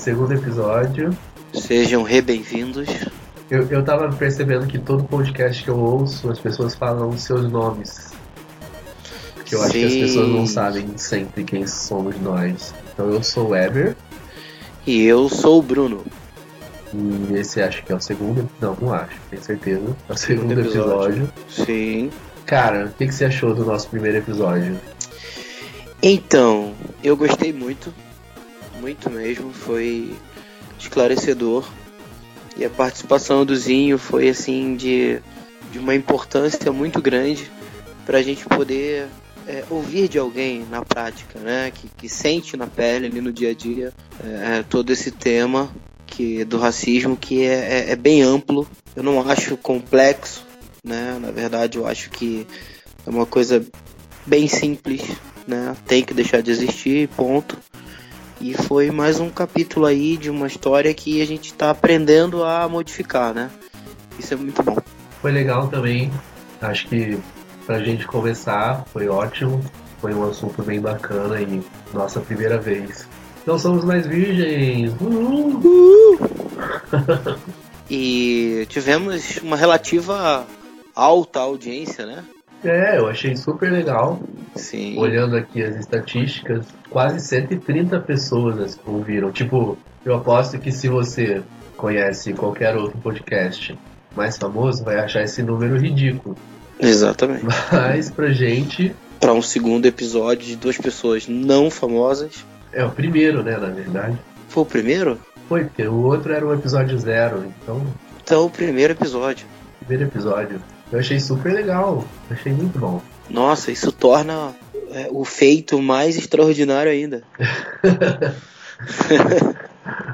segundo episódio. sejam re-bem-vindos. Eu, eu tava percebendo que todo podcast que eu ouço, as pessoas falam os seus nomes. Que eu acho que as Sim. pessoas não sabem sempre quem somos nós. Então eu sou o Weber, E eu sou o Bruno. e esse acho que é o segundo. Não, não acho, tenho certeza. É o segundo Segundo episódio. episódio. Sim. Cara, o que, que você achou do nosso primeiro episódio? Então, eu gostei muito. Muito mesmo. Foi esclarecedor. E a participação do Zinho foi assim de, de uma importância muito grande pra gente poder é, ouvir de alguém na prática, né? Que, que sente na pele ali no dia a dia é, todo esse tema que do racismo que é, é- é bem amplo. Eu não acho complexo, né? Na verdade, eu acho que é uma coisa bem simples, né? Tem que deixar de existir, ponto. E foi mais um capítulo aí de uma história que a gente tá aprendendo a modificar, né? Isso é muito bom. Foi legal também. Acho que pra gente começar foi ótimo. Foi um assunto bem bacana e nossa primeira vez. Não somos mais virgens. Uhul. E tivemos uma relativa alta audiência, né? É, eu achei super legal. Sim. Olhando aqui as estatísticas, quase 130 pessoas ouviram. Tipo, eu aposto que se você conhece qualquer outro podcast mais famoso, vai achar esse número ridículo. Exatamente. Mas pra gente Para um segundo episódio de duas pessoas não famosas. é o primeiro, né, na verdade. Foi o primeiro? Foi, porque o outro era o episódio zero, então, Então, o primeiro episódio. primeiro episódio. Eu achei super legal, achei muito bom. Nossa, isso torna é, o feito mais extraordinário ainda.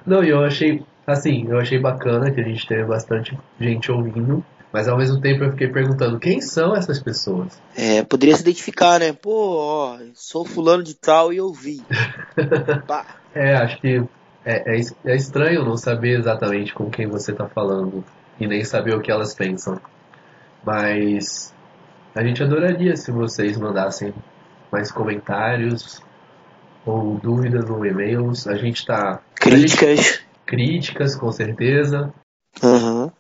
Não, e eu achei, assim, eu achei bacana que a gente teve bastante gente ouvindo, mas ao mesmo tempo eu fiquei perguntando quem são essas pessoas. É, poderia se identificar, né? Pô, ó, sou fulano de tal e eu vi. Pá. É, acho que é, é, é estranho não saber exatamente com quem você tá falando e nem saber o que elas pensam. Mas a gente adoraria se vocês mandassem mais comentários ou dúvidas no e-mails. A gente tá Críticas. críticas, com certeza. Aham.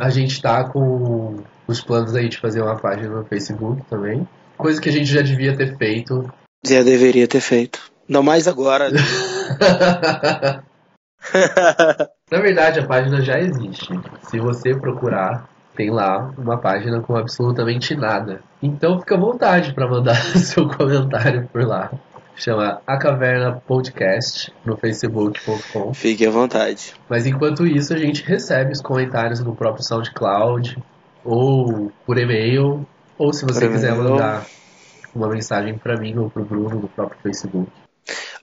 A gente tá com os planos aí de fazer uma página no Facebook também. Coisa que a gente já devia ter feito. Já deveria ter feito. Não mais agora. Na verdade, a página já existe. Se você procurar, tem lá uma página com absolutamente nada. Então fica à vontade para mandar seu comentário por lá. Chama A Caverna Podcast no facebook.com. Fique à vontade. Mas enquanto isso, a gente recebe os comentários no próprio SoundCloud ou por e-mail, ou se você Por quiser e-mail. mandar uma mensagem para mim ou pro Bruno no próprio Facebook.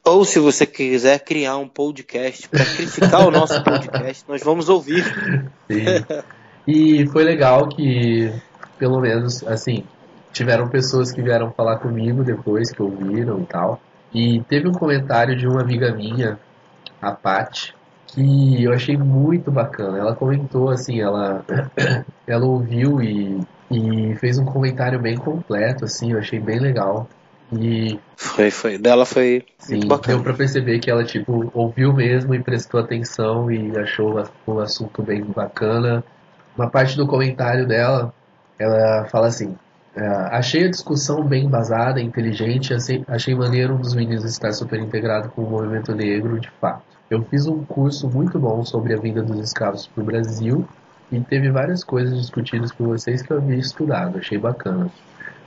Ou se você quiser criar um podcast para criticar o nosso podcast, nós vamos ouvir. Sim. E foi legal que, pelo menos, assim, tiveram pessoas que vieram falar comigo depois que ouviram e tal. E teve um comentário de uma amiga minha, a Paty, que eu achei muito bacana. Ela comentou assim, ela, ela ouviu e, e fez um comentário bem completo, assim, eu achei bem legal. E Foi, foi. Dela foi Sim, muito deu bacana. pra perceber que ela, tipo, ouviu mesmo e prestou atenção e achou o assunto bem bacana. Uma parte do comentário dela, ela fala assim: é, Achei a discussão bem embasada, inteligente, achei, maneiro um dos meninos estar super integrado com o movimento negro, de fato. Eu fiz um curso muito bom sobre a vinda dos escravos pro Brasil e teve várias coisas discutidas por vocês que eu havia estudado, achei bacana.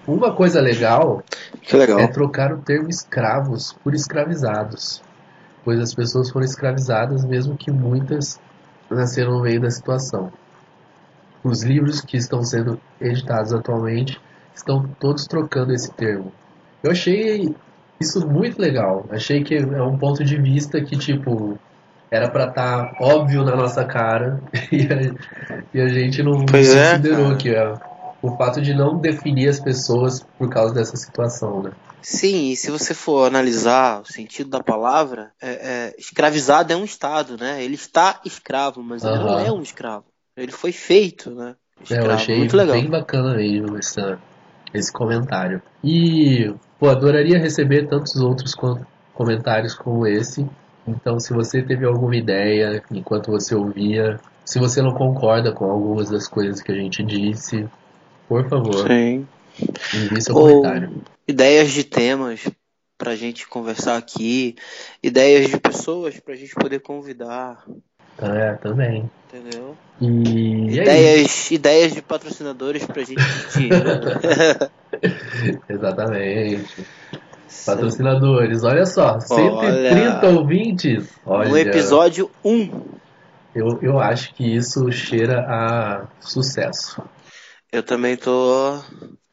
Uma coisa legal legal. é trocar o termo escravos por escravizados, pois as pessoas foram escravizadas mesmo que muitas nasceram no meio da situação. Os livros que estão sendo editados atualmente estão todos trocando esse termo. Eu achei isso muito legal. Achei que é um ponto de vista que tipo era pra estar óbvio na nossa cara e a, e a gente não Pois é, considerou cara. que é o fato de não definir as pessoas por causa dessa situação, né? Sim, e se você for analisar o sentido da palavra, é, é, escravizado é um estado, né? Ele está escravo, mas ele não é um escravo. Ele foi feito, né? É, eu achei Muito legal. bem bacana mesmo essa, esse comentário. E, pô, adoraria receber tantos outros comentários como esse. Então, se você teve alguma ideia enquanto você ouvia, se você não concorda com algumas das coisas que a gente disse, por favor, Sim. envie seu Ou comentário. Ideias de temas pra gente conversar aqui, ideias de pessoas pra gente poder convidar. É, também. Entendeu? E ideias, ideias de patrocinadores pra gente pedir. Exatamente. Patrocinadores, olha só, 130 olha, ouvintes. Olha, no episódio 1. Eu, eu acho que isso cheira a sucesso. Eu também tô.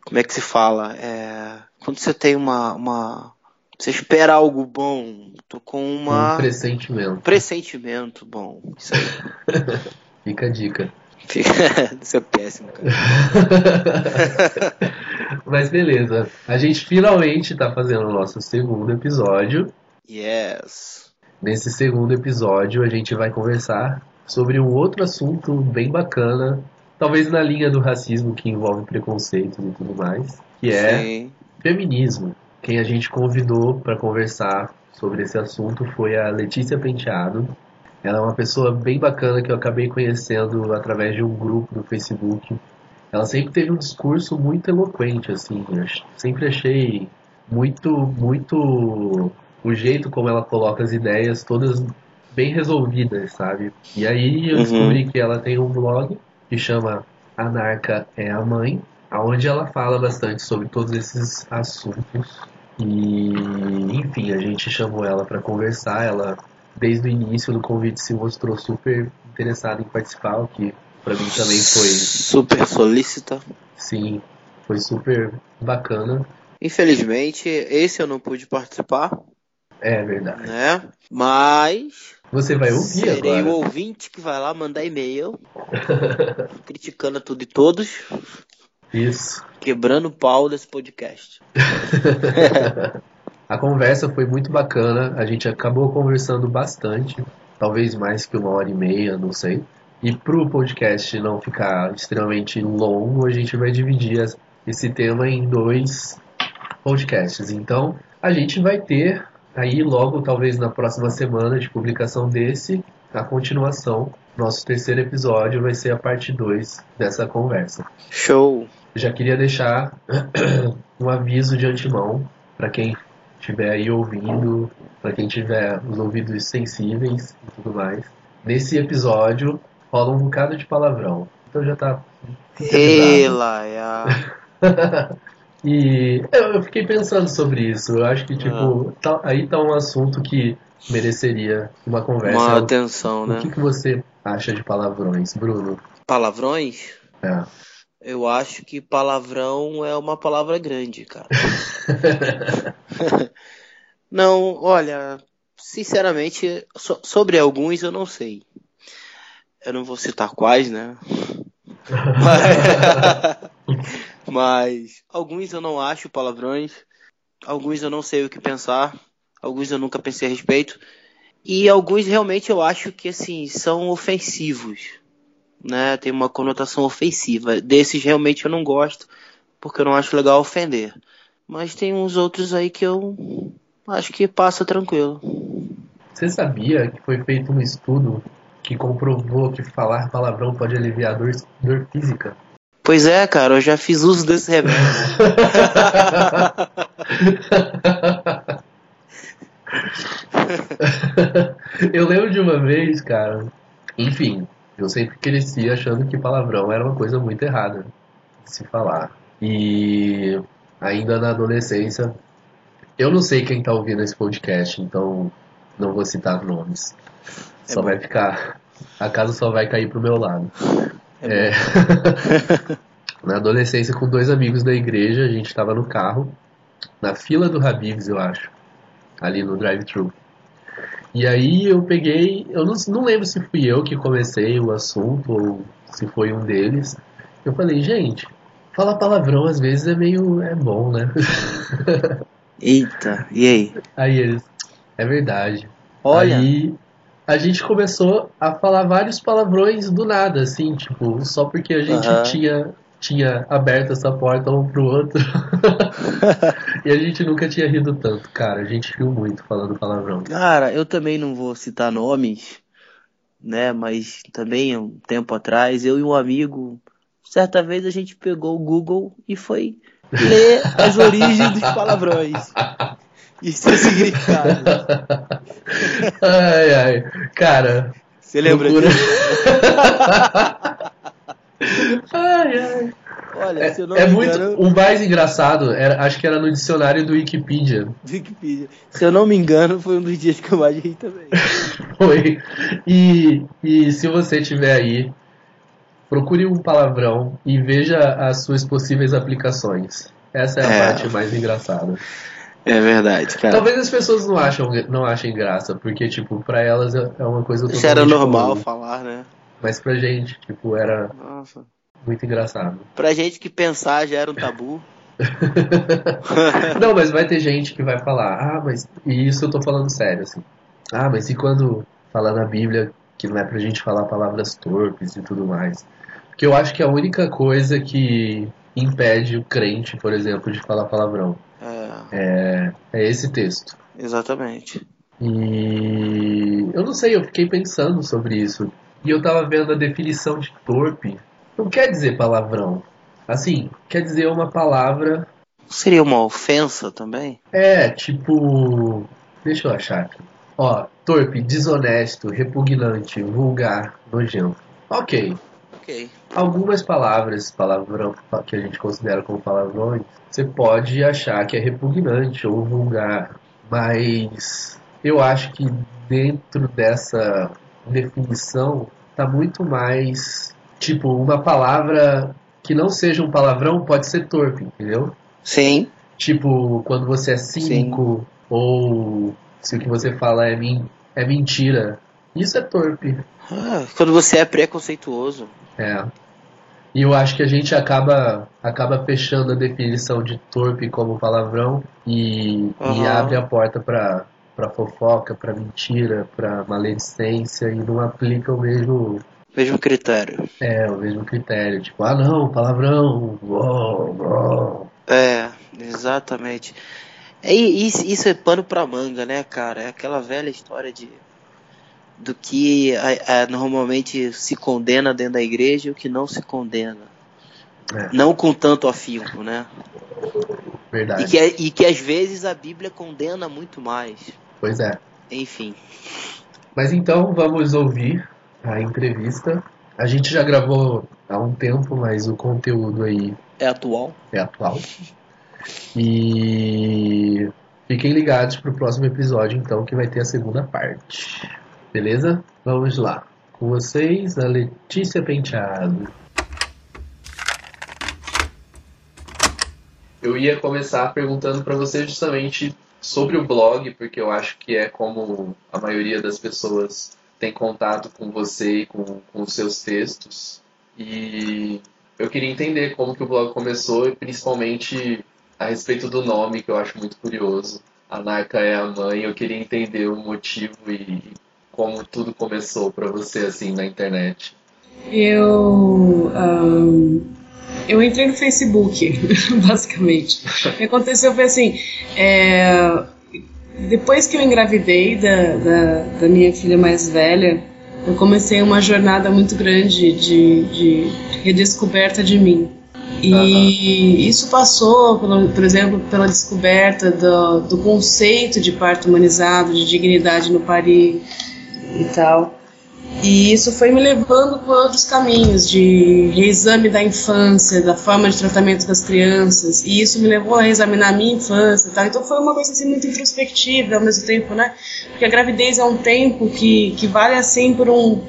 Como é que se fala? É, quando você tem uma, uma. Você espera algo bom. Tô com uma. Um pressentimento. Pressentimento bom. Isso aí. Fica a dica. Isso é péssimo, cara. Mas beleza. A gente finalmente tá fazendo o nosso segundo episódio. Yes. Nesse segundo episódio a gente vai conversar sobre um outro assunto bem bacana, talvez na linha do racismo que envolve preconceitos e tudo mais, que é Sim. feminismo. Quem a gente convidou para conversar sobre esse assunto foi a Letícia Penteado, ela é uma pessoa bem bacana que eu acabei conhecendo através de um grupo no Facebook. Ela sempre teve um discurso muito eloquente, assim. Eu sempre achei muito, muito o jeito como ela coloca as ideias todas bem resolvidas, sabe? E aí eu uhum. descobri que ela tem um blog que chama Anarca é a Mãe, aonde ela fala bastante sobre todos esses assuntos. E enfim, a gente chamou ela para conversar, ela desde o início do convite se mostrou super interessada em participar, o que para mim também foi super solícita. Sim, foi super bacana. Infelizmente, esse eu não pude participar. É verdade. Né? Mas você vai ouvir serei agora. o ouvinte que vai lá mandar e-mail criticando tudo e todos. Isso. Quebrando o pau desse podcast. A conversa foi muito bacana, a gente acabou conversando bastante, talvez mais que uma hora e meia, não sei. E para o podcast não ficar extremamente longo, a gente vai dividir esse tema em dois podcasts. Então, a gente vai ter aí logo, talvez na próxima semana de publicação desse, a continuação. Nosso terceiro episódio vai ser a parte 2 dessa conversa. Show! Já queria deixar um aviso de antemão para quem estiver aí ouvindo, para quem tiver os ouvidos sensíveis e tudo mais. Nesse episódio rola um bocado de palavrão. Então já tá. Ela, E eu fiquei pensando sobre isso. Eu acho que, tipo, ah. tá, aí tá um assunto que mereceria uma conversa. Uma atenção, o, né? O que, que você acha de palavrões, Bruno? Palavrões? É. Eu acho que palavrão é uma palavra grande, cara. não, olha, sinceramente, so, sobre alguns eu não sei. Eu não vou citar quais, né? mas, mas alguns eu não acho palavrões, alguns eu não sei o que pensar, alguns eu nunca pensei a respeito, e alguns realmente eu acho que assim são ofensivos né, tem uma conotação ofensiva. Desses realmente eu não gosto, porque eu não acho legal ofender. Mas tem uns outros aí que eu acho que passa tranquilo. Você sabia que foi feito um estudo que comprovou que falar palavrão pode aliviar dor, dor física? Pois é, cara, eu já fiz uso desse remédio. eu lembro de uma vez, cara. Enfim, eu sempre cresci achando que palavrão era uma coisa muito errada de se falar. E ainda na adolescência, eu não sei quem tá ouvindo esse podcast, então não vou citar nomes. É só bom. vai ficar. A casa só vai cair pro meu lado. É é... na adolescência, com dois amigos da igreja, a gente estava no carro, na fila do Habibs, eu acho, ali no drive-thru. E aí eu peguei, eu não, não lembro se fui eu que comecei o assunto ou se foi um deles. Eu falei, gente, falar palavrão às vezes é meio. é bom, né? Eita, e aí? Aí eles, é verdade. Olha. Aí a gente começou a falar vários palavrões do nada, assim, tipo, só porque a gente tinha tinha aberto essa porta um pro outro. e a gente nunca tinha rido tanto, cara. A gente riu muito falando palavrão. Cara, eu também não vou citar nomes, né? Mas também um tempo atrás, eu e um amigo, certa vez a gente pegou o Google e foi ler as origens dos palavrões. E seus significados. ai, ai. Cara. Você lembra procura... disso? ai, ai. Olha, é, se eu não é me muito. Engano... O mais engraçado, era, acho que era no dicionário do Wikipedia. Wikipedia. Se eu não me engano, foi um dos dias que eu mais ri também. foi. E, e se você tiver aí, procure um palavrão e veja as suas possíveis aplicações. Essa é a é. parte mais engraçada. É verdade, cara. Talvez as pessoas não, acham, não achem graça, porque, tipo, pra elas é, é uma coisa totalmente... era normal comum. falar, né? Mas pra gente, tipo, era Nossa. muito engraçado. Pra gente que pensar já era um tabu. não, mas vai ter gente que vai falar, ah, mas... E isso eu tô falando sério, assim. Ah, mas e quando fala na Bíblia que não é pra gente falar palavras torpes e tudo mais? Porque eu acho que a única coisa que impede o crente, por exemplo, de falar palavrão é, é esse texto. Exatamente. E eu não sei, eu fiquei pensando sobre isso. E eu tava vendo a definição de torpe. Não quer dizer palavrão. Assim, quer dizer uma palavra. Seria uma ofensa também? É, tipo. Deixa eu achar aqui. Ó, torpe, desonesto, repugnante, vulgar, nojento. Ok. Ok. Algumas palavras, palavrão que a gente considera como palavrões, você pode achar que é repugnante ou vulgar, mas eu acho que dentro dessa definição tá muito mais tipo uma palavra que não seja um palavrão pode ser torpe, entendeu? Sim. Tipo, quando você é cínico Sim. ou se o que você fala é, min é mentira, isso é torpe. Ah, quando você é preconceituoso. É. E eu acho que a gente acaba, acaba fechando a definição de torpe como palavrão e, uhum. e abre a porta para para fofoca, para mentira, para maledicência e não aplica o mesmo mesmo critério. É, o mesmo critério, tipo, ah não, palavrão, uou, uou. É, exatamente. É, isso, isso é pano pra manga, né, cara? É aquela velha história de do que a, a, normalmente se condena dentro da igreja e o que não se condena. É. Não com tanto afinco, né? Verdade. E que, e que às vezes a Bíblia condena muito mais. Pois é. Enfim. Mas então vamos ouvir a entrevista. A gente já gravou há um tempo, mas o conteúdo aí. É atual. É atual. E fiquem ligados para o próximo episódio, então, que vai ter a segunda parte. Beleza? Vamos lá. Com vocês, a Letícia Penteado. Eu ia começar perguntando para você justamente sobre o blog, porque eu acho que é como a maioria das pessoas tem contato com você e com, com os seus textos. E eu queria entender como que o blog começou e principalmente a respeito do nome, que eu acho muito curioso. A Narca é a mãe, eu queria entender o motivo e como tudo começou para você assim na internet? Eu um, eu entrei no Facebook, basicamente. O que aconteceu foi assim, é, depois que eu engravidei da, da, da, minha filha mais velha, eu comecei uma jornada muito grande de, de redescoberta de mim. E uhum. isso passou, pelo, por exemplo, pela descoberta do, do conceito de parto humanizado, de dignidade no parir, e tal. E isso foi me levando por outros caminhos, de reexame da infância, da forma de tratamento das crianças, e isso me levou a reexaminar a minha infância tal. Então foi uma coisa assim muito introspectiva ao mesmo tempo, né? Porque a gravidez é um tempo que, que vale assim por um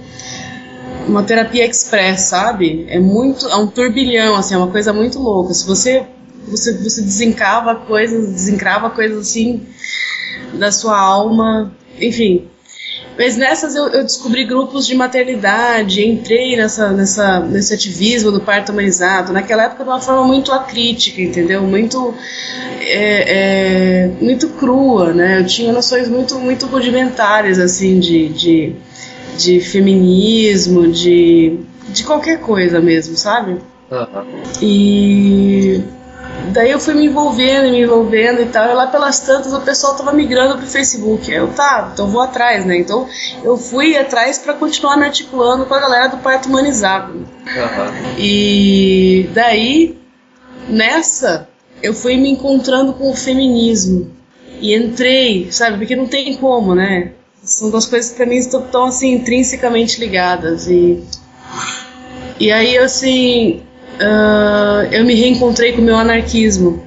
uma terapia express, sabe? É muito, é um turbilhão, assim, é uma coisa muito louca. Se você você, você desencava coisas, desencrava coisas assim da sua alma, enfim, mas nessas eu, eu, descobri grupos de maternidade, entrei nessa, nessa, nesse ativismo do parto humanizado, naquela época de uma forma muito acrítica, entendeu? Muito, é, é, muito crua, né? Eu tinha noções muito, muito rudimentares, assim, de, de, de feminismo, de, de qualquer coisa mesmo, sabe? Uhum. E daí eu fui me envolvendo, me envolvendo e tal. E lá pelas tantas o pessoal tava migrando pro Facebook. Eu, tá, então vou atrás, né? Então eu fui atrás para continuar me articulando com a galera do parto humanizado. Uhum. E daí, nessa, eu fui me encontrando com o feminismo. E entrei, sabe? Porque não tem como, né? São duas coisas que pra mim estão, estão assim, intrinsecamente ligadas. E, e aí, assim, uh, eu me reencontrei com o meu anarquismo.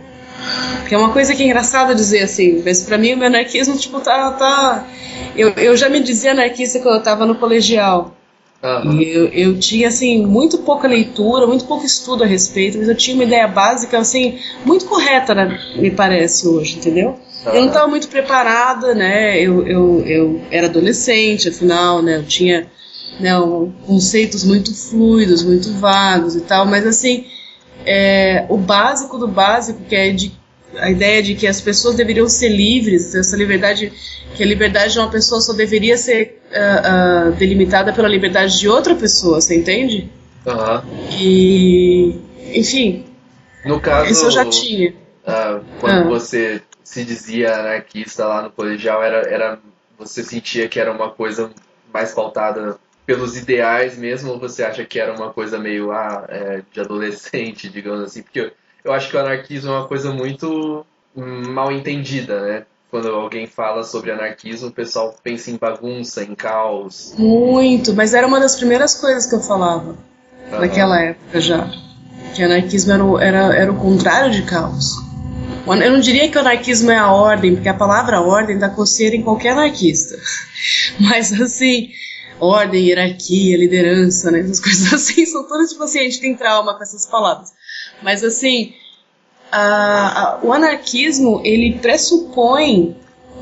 Que é uma coisa que é engraçada dizer assim, mas para mim o meu anarquismo, tipo, tá. tá... Eu, eu já me dizia anarquista quando eu tava no colegial. Uhum. Eu, eu tinha, assim, muito pouca leitura, muito pouco estudo a respeito, mas eu tinha uma ideia básica, assim, muito correta, né, me parece, hoje, entendeu? Uhum. Eu não estava muito preparada, né? Eu, eu, eu era adolescente, afinal, né? Eu tinha né, conceitos muito fluidos, muito vagos e tal, mas assim, é, o básico do básico, que é de, a ideia de que as pessoas deveriam ser livres, essa liberdade, que a liberdade de uma pessoa só deveria ser uh, uh, delimitada pela liberdade de outra pessoa, você entende? Uhum. E, enfim, no caso, isso eu já tinha. Uh, quando você se dizia anarquista lá no colegial, era, era você sentia que era uma coisa mais pautada pelos ideais mesmo, ou você acha que era uma coisa meio ah, é, de adolescente, digamos assim? Porque eu acho que o anarquismo é uma coisa muito mal entendida, né? Quando alguém fala sobre anarquismo, o pessoal pensa em bagunça, em caos. Muito, mas era uma das primeiras coisas que eu falava naquela época já. Que anarquismo era o, era, era o contrário de caos. Eu não diria que o anarquismo é a ordem, porque a palavra ordem dá coceira em qualquer anarquista. Mas assim, ordem, hierarquia, liderança, né? Essas coisas assim, são todas tipo assim, a gente tem trauma com essas palavras. Mas assim, a, a, o anarquismo, ele pressupõe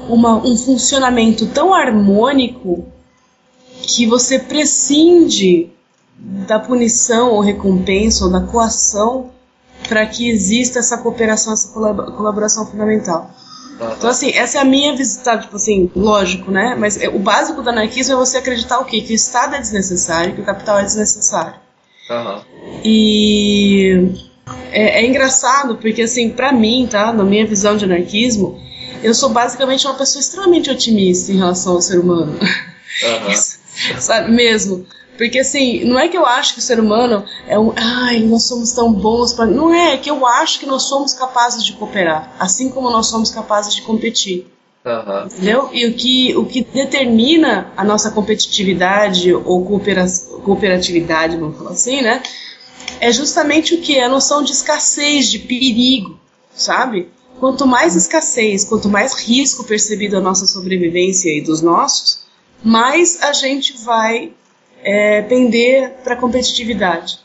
uma, um funcionamento tão harmônico que você prescinde da punição ou recompensa ou da coação para que exista essa cooperação, essa colaboração fundamental. Então, assim, essa é a minha visita, tipo assim, lógico, né? Mas é, o básico do anarquismo é você acreditar o quê? Que o Estado é desnecessário, que o capital é desnecessário. Uhum. E é, é, engraçado, porque, assim, pra mim, tá? Na minha visão de anarquismo, eu sou basicamente uma pessoa extremamente otimista em relação ao ser humano. Uhum. Sabe, mesmo. Porque assim, não é que eu acho que o ser humano é um. Ai, nós somos tão bons. Pra... Não é, é que eu acho que nós somos capazes de cooperar, assim como nós somos capazes de competir. Uhum. Entendeu? E o que, o que determina a nossa competitividade ou coopera cooperatividade, vamos falar assim, né? É justamente o que? A noção de escassez, de perigo, sabe? Quanto mais escassez, quanto mais risco percebido a nossa sobrevivência e dos nossos, mais a gente vai é, pender para competitividade.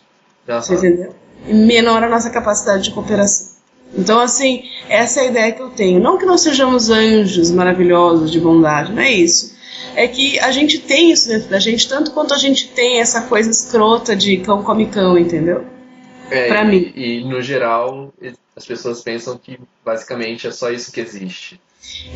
Uhum. Você entendeu? E menor a nossa capacidade de cooperação. Então, assim, essa é a ideia que eu tenho. Não que nós sejamos anjos maravilhosos de bondade, não é isso. É que a gente tem isso dentro da gente, tanto quanto a gente tem essa coisa escrota de cão come cão, entendeu? É, pra e, mim. E, no geral, as pessoas pensam que basicamente é só isso que existe.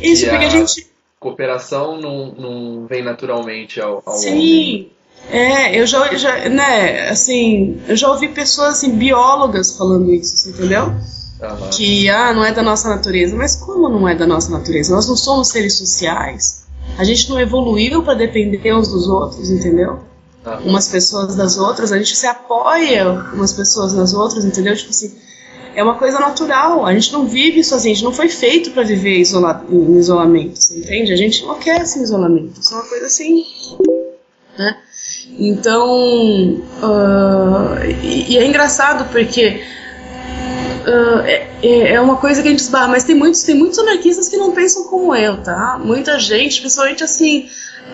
Isso, e porque a, a gente. Cooperação não, não vem naturalmente ao, ao Sim. Homem. É, eu já, já, né, assim, eu já ouvi pessoas, assim, biólogas falando isso, entendeu? Uhum. Que, ah, não é da nossa natureza. Mas como não é da nossa natureza? Nós não somos seres sociais. A gente não evoluiu para depender uns dos outros, entendeu? Uhum. Umas pessoas das outras, a gente se apoia umas pessoas nas outras, entendeu? Tipo assim, é uma coisa natural. A gente não vive sozinho, a gente não foi feito para viver isolado, em isolamento, você entende? A gente não quer esse isolamento. Isso é uma coisa assim, né? Então, uh, e, e, é engraçado porque uh, é, é uma coisa que a gente esbarra, mas tem muitos, tem muitos anarquistas que não pensam como eu, tá? Muita gente, principalmente assim,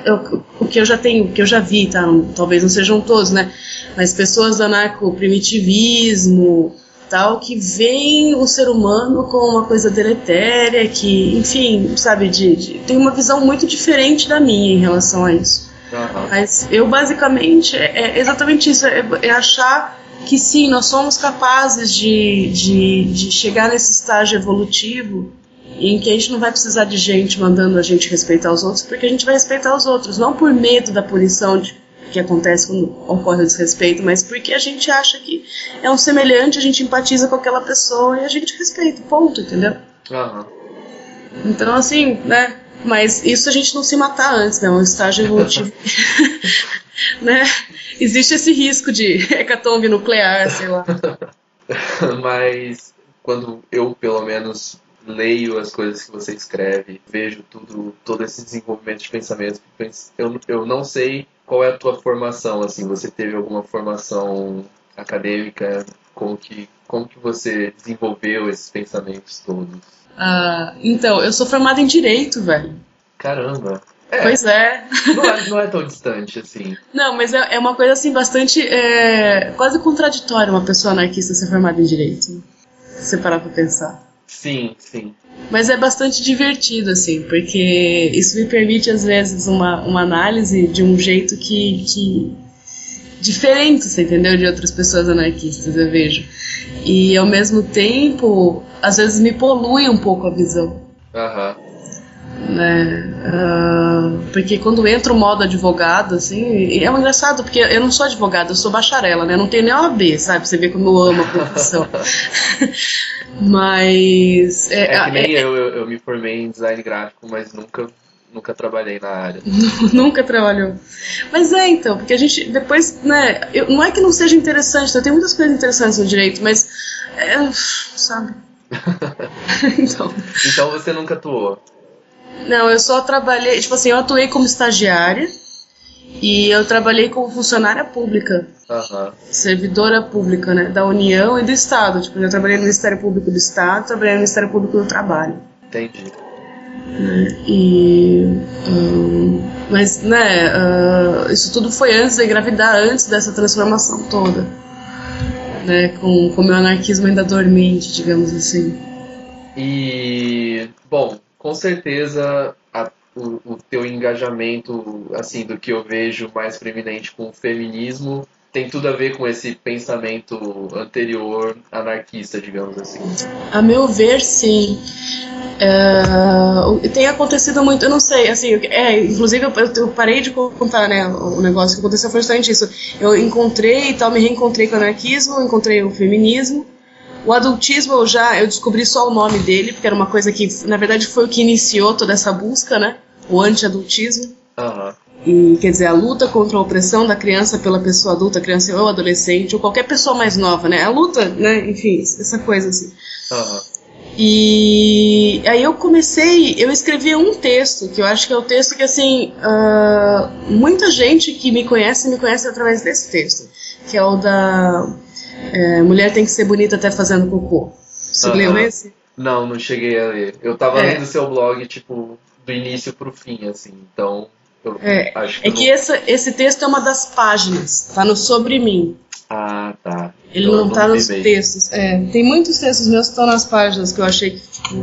eu, o que eu já tenho, o que eu já vi, tá? Talvez não sejam todos, né? Mas pessoas do anarco-primitivismo, tal, que veem o ser humano como uma coisa deletéria, que, enfim, sabe, de, de, tem uma visão muito diferente da minha em relação a isso. Uhum. Mas eu basicamente é, é exatamente isso, é, é, achar que sim, nós somos capazes de, de, de chegar nesse estágio evolutivo em que a gente não vai precisar de gente mandando a gente respeitar os outros, porque a gente vai respeitar os outros, não por medo da punição de que acontece quando ocorre o desrespeito, mas porque a gente acha que é um semelhante, a gente empatiza com aquela pessoa e a gente respeita, ponto, entendeu? Aham. Então, assim, né? Mas isso a gente não se matar antes, né? Um estágio evolutivo. né? Existe esse risco de hecatombe nuclear, sei lá. Mas quando eu, pelo menos, leio as coisas que você escreve, vejo tudo, todo esse desenvolvimento de pensamento, eu, eu não sei qual é a tua formação, assim, você teve alguma formação acadêmica, como que, como que você desenvolveu esses pensamentos todos? Ah, então, eu sou formada em Direito, velho. Caramba! É, Pois é. Não é, não é tão distante assim. Não, mas é, é uma coisa assim bastante. é, quase contraditória uma pessoa anarquista ser formada em direito. Se você parar pra pensar. Sim, sim. Mas é bastante divertido, assim, porque isso me permite, às vezes, uma, uma análise de um jeito que. que diferente, você entendeu? De outras pessoas anarquistas, eu vejo. E ao mesmo tempo, às vezes me polui um pouco a visão. Aham. né? Ah, porque quando entra o modo advogado, assim, é engraçado, porque eu não sou advogada, eu sou bacharela, né? Eu não tenho nem OAB, sabe? Você vê como eu amo a profissão. Mas. É É, que nem é- eu, eu, eu me formei em design gráfico, mas nunca, nunca trabalhei na área. nunca trabalhou. Mas é, então, porque a gente depois, né? eu- não é que não seja interessante, tá? tem muitas coisas interessantes no direito, mas. é, sabe? então. Então você nunca atuou. Não, eu só trabalhei, tipo assim, eu atuei como estagiária e eu trabalhei como funcionária pública, Aham. servidora pública, né, da União e do Estado. Tipo, eu trabalhei no Ministério Público do Estado, trabalhei no Ministério Público do Trabalho. Entendi. Né, E. hum, mas, né, ah, isso tudo foi antes de engravidar, antes dessa transformação toda. Né, com o meu anarquismo ainda dormente, digamos assim. E, bom, com certeza a- o, o teu engajamento, assim, do que eu vejo mais preeminente com o feminismo, tem tudo a ver com esse pensamento anterior anarquista, digamos assim. A meu ver, sim. O- tem acontecido muito, eu não sei, assim, é, inclusive eu, eu parei de contar, né, o negócio que aconteceu foi justamente isso. Eu encontrei e tal, me reencontrei com o anarquismo, encontrei o feminismo. O adultismo eu já, eu descobri só o nome dele, porque era uma coisa que, na verdade, foi o que iniciou toda essa busca, né, o anti-adultismo. Aham. E quer dizer, a luta contra a opressão da criança pela pessoa adulta, criança ou adolescente, ou qualquer pessoa mais nova, né? A luta, né? Enfim, essa coisa assim. Aham. E aí eu comecei, eu escrevi um texto, que eu acho que é o texto que, assim, ah, muita gente que me conhece, me conhece através desse texto, que é o da é, Mulher tem que ser bonita até fazendo cocô. Você Aham. leu esse? Não, não cheguei a ler. Eu tava É. lendo seu blog, tipo, do início pro fim, assim. Então, eu É, acho que. É que não- essa, esse texto é uma das páginas, tá no Sobre Mim. Ah, tá. Ele Eu não tá nos textos. É, tem muitos textos meus que estão nas páginas que eu achei que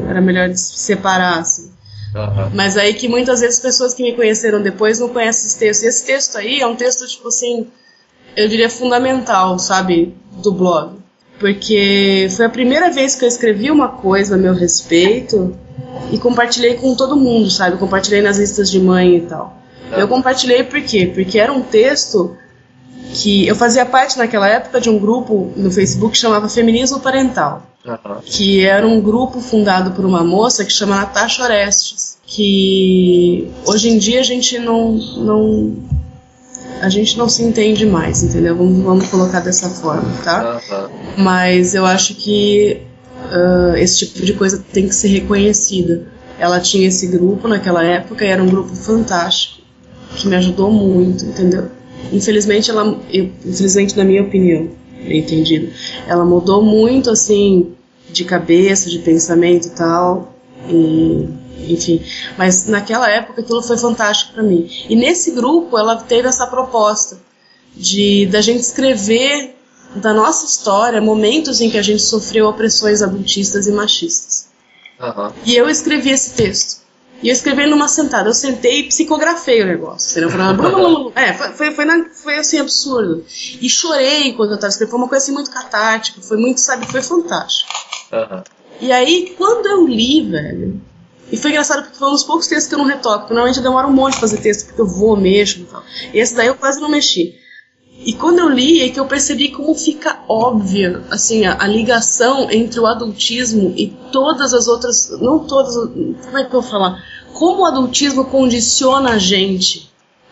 era melhor separar, assim. Aham. Mas aí que muitas vezes pessoas que me conheceram depois não conhecem esse texto. E esse texto aí é um texto, tipo assim, eu diria fundamental, sabe, do blog. Porque foi a primeira vez que eu escrevi uma coisa a meu respeito e compartilhei com todo mundo, sabe? Compartilhei nas listas de mãe e tal. Eu compartilhei por quê? Porque era um texto que eu fazia parte naquela época de um grupo no Facebook que chamava Feminismo Parental Aham. que era um grupo fundado por uma moça que chama Natasha Orestes, que hoje em dia a gente não, não a gente não se entende mais, entendeu? Vamos, vamos colocar dessa forma, tá? Aham. Mas eu acho que ah, esse tipo de coisa tem que ser reconhecida. Ela tinha esse grupo naquela época e era um grupo fantástico que me ajudou muito, entendeu? Infelizmente ela, eu- infelizmente na minha opinião, bem entendido, ela mudou muito assim de cabeça, de pensamento e tal, e enfim. Mas naquela época aquilo foi fantástico para mim. E nesse grupo ela teve essa proposta de da gente escrever da nossa história momentos em que a gente sofreu opressões adultistas e machistas. Aham. E eu escrevi esse texto. E eu escrevi numa sentada. Eu sentei e psicografei o negócio. entendeu? Falando, blá. É, foi, foi, na- foi assim, absurdo. E chorei enquanto eu tava escrevendo. Foi uma coisa assim muito catártica. Foi muito, sabe, foi fantástico. Aham. E aí, quando eu li, velho, E foi engraçado porque foi um dos poucos textos que eu não retoco. Porque normalmente eu demoro um monte de fazer texto, porque eu vou, mexo e tal. E esse daí eu quase não mexi. E quando eu li é que eu percebi como fica óbvia assim, a, a, ligação entre o adultismo e todas as outras. Não todas. Como é que eu vou falar? Como o adultismo condiciona a gente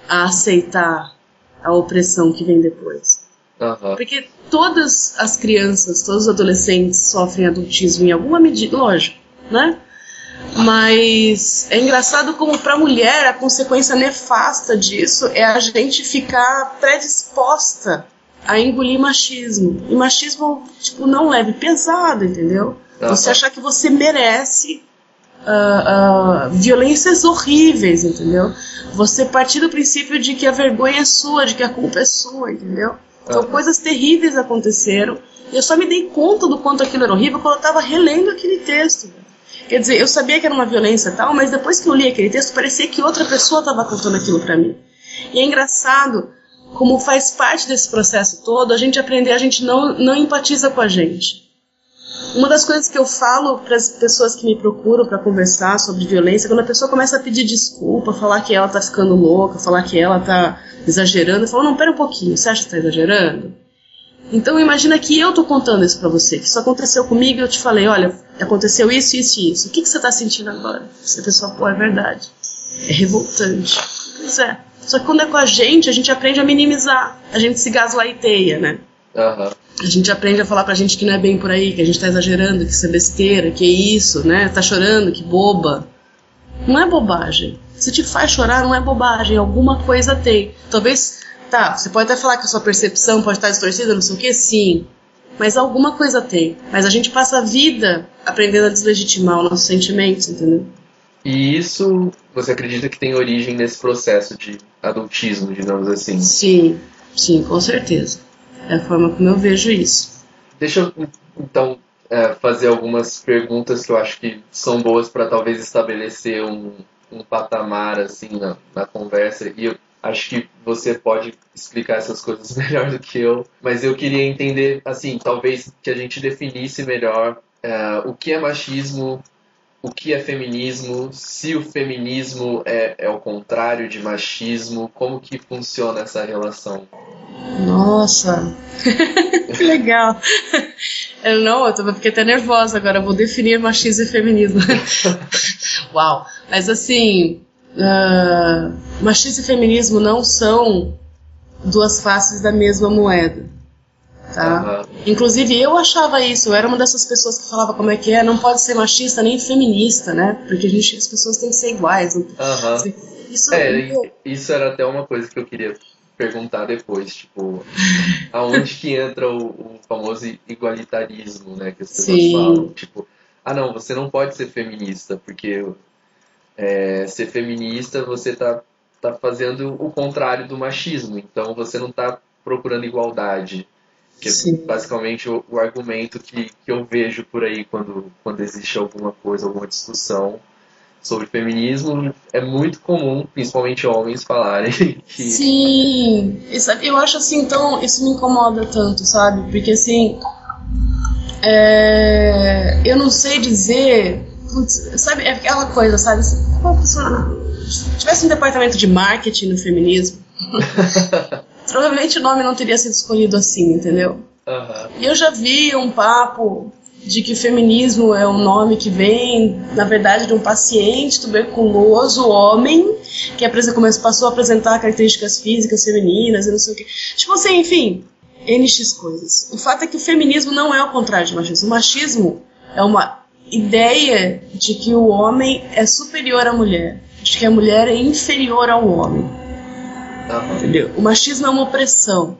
a aceitar a opressão que vem depois. Uhum. Porque todas as crianças, todos os adolescentes sofrem adultismo em alguma medida, lógico, né? Mas é engraçado como para a mulher a consequência nefasta disso é a gente ficar predisposta a engolir machismo. E machismo, tipo, não leve pesado, entendeu? Uhum. Você achar que você merece uh, uh, violências horríveis, entendeu? Você partir do princípio de que a vergonha é sua, de que a culpa é sua, entendeu? Então uhum. coisas terríveis aconteceram. E eu só me dei conta do quanto aquilo era horrível quando eu estava relendo aquele texto. Quer dizer, eu sabia que era uma violência tal, mas depois que eu li aquele texto, parecia que outra pessoa estava contando aquilo para mim. E é engraçado como faz parte desse processo todo a gente aprender, a gente não, não empatiza com a gente. Uma das coisas que eu falo para as pessoas que me procuram para conversar sobre violência, quando a pessoa começa a pedir desculpa, falar que ela tá ficando louca, falar que ela tá exagerando, eu falo, não, pera um pouquinho, você acha que tá exagerando? Então imagina que eu tô contando isso para você, que isso aconteceu comigo e eu te falei, olha, aconteceu isso, isso e isso. O que, que você tá sentindo agora? A pessoa, pô, é verdade. É revoltante. Pois é. Só que quando é com a gente, a gente aprende a minimizar. A gente se gasliteia, né? Uhum. A gente aprende a falar pra gente que não é bem por aí, que a gente tá exagerando, que isso é besteira, que é isso, né? Tá chorando, que boba. Não é bobagem. Se te faz chorar, não é bobagem. Alguma coisa tem. Talvez, tá, você pode até falar que a sua percepção pode estar distorcida, não sei o que, sim. Mas alguma coisa tem. Mas a gente passa a vida aprendendo a deslegitimar os nossos sentimentos, entendeu? E isso, você acredita que tem origem nesse processo de adultismo, digamos assim? Sim, sim, com certeza. É a forma como eu vejo isso. Deixa eu, então, é, fazer algumas perguntas que eu acho que são boas para talvez estabelecer um, um patamar assim na, na conversa. E eu acho que você pode explicar essas coisas melhor do que eu. Mas eu queria entender, assim, talvez que a gente definisse melhor é, o que é machismo, o que é feminismo, se o feminismo é, é o contrário de machismo, como que funciona essa relação? Nossa, que legal. Eu não, eu fiquei até nervosa agora, eu vou definir machismo e feminismo. Uau, mas assim, uh, machismo e feminismo não são duas faces da mesma moeda tá? Uhum. Inclusive eu achava isso, eu era uma dessas pessoas que falava como é que é, não pode ser machista nem feminista, né? Porque a gente, as pessoas têm que ser iguais. Uhum. Isso, é, isso era até uma coisa que eu queria perguntar depois, tipo, aonde que entra o, o famoso igualitarismo, né? Que as pessoas Sim. falam, tipo, ah não, você não pode ser feminista, porque é, ser feminista você tá, tá fazendo o contrário do machismo, então você não tá procurando igualdade. Que é basicamente o, o, argumento que, que eu vejo por aí quando, quando existe alguma coisa, alguma discussão sobre feminismo. É muito comum, principalmente homens, falarem que. Sim, eu acho assim, então, isso me incomoda tanto, sabe? Porque assim. É, eu não sei dizer. Putz, sabe, é aquela coisa, sabe? Se tivesse um departamento de marketing no feminismo. provavelmente o nome não teria sido escolhido assim, entendeu? Uhum. E eu já vi um papo de que feminismo é um nome que vem, na verdade, de um paciente tuberculoso, homem, que passou a apresentar características físicas femininas e não sei o que. Tipo assim, enfim, NX coisas. O fato é que o feminismo não é o contrário de machismo. O machismo é uma ideia de que o homem é superior à mulher, de que a mulher é inferior ao homem. Entendeu? O machismo é uma opressão.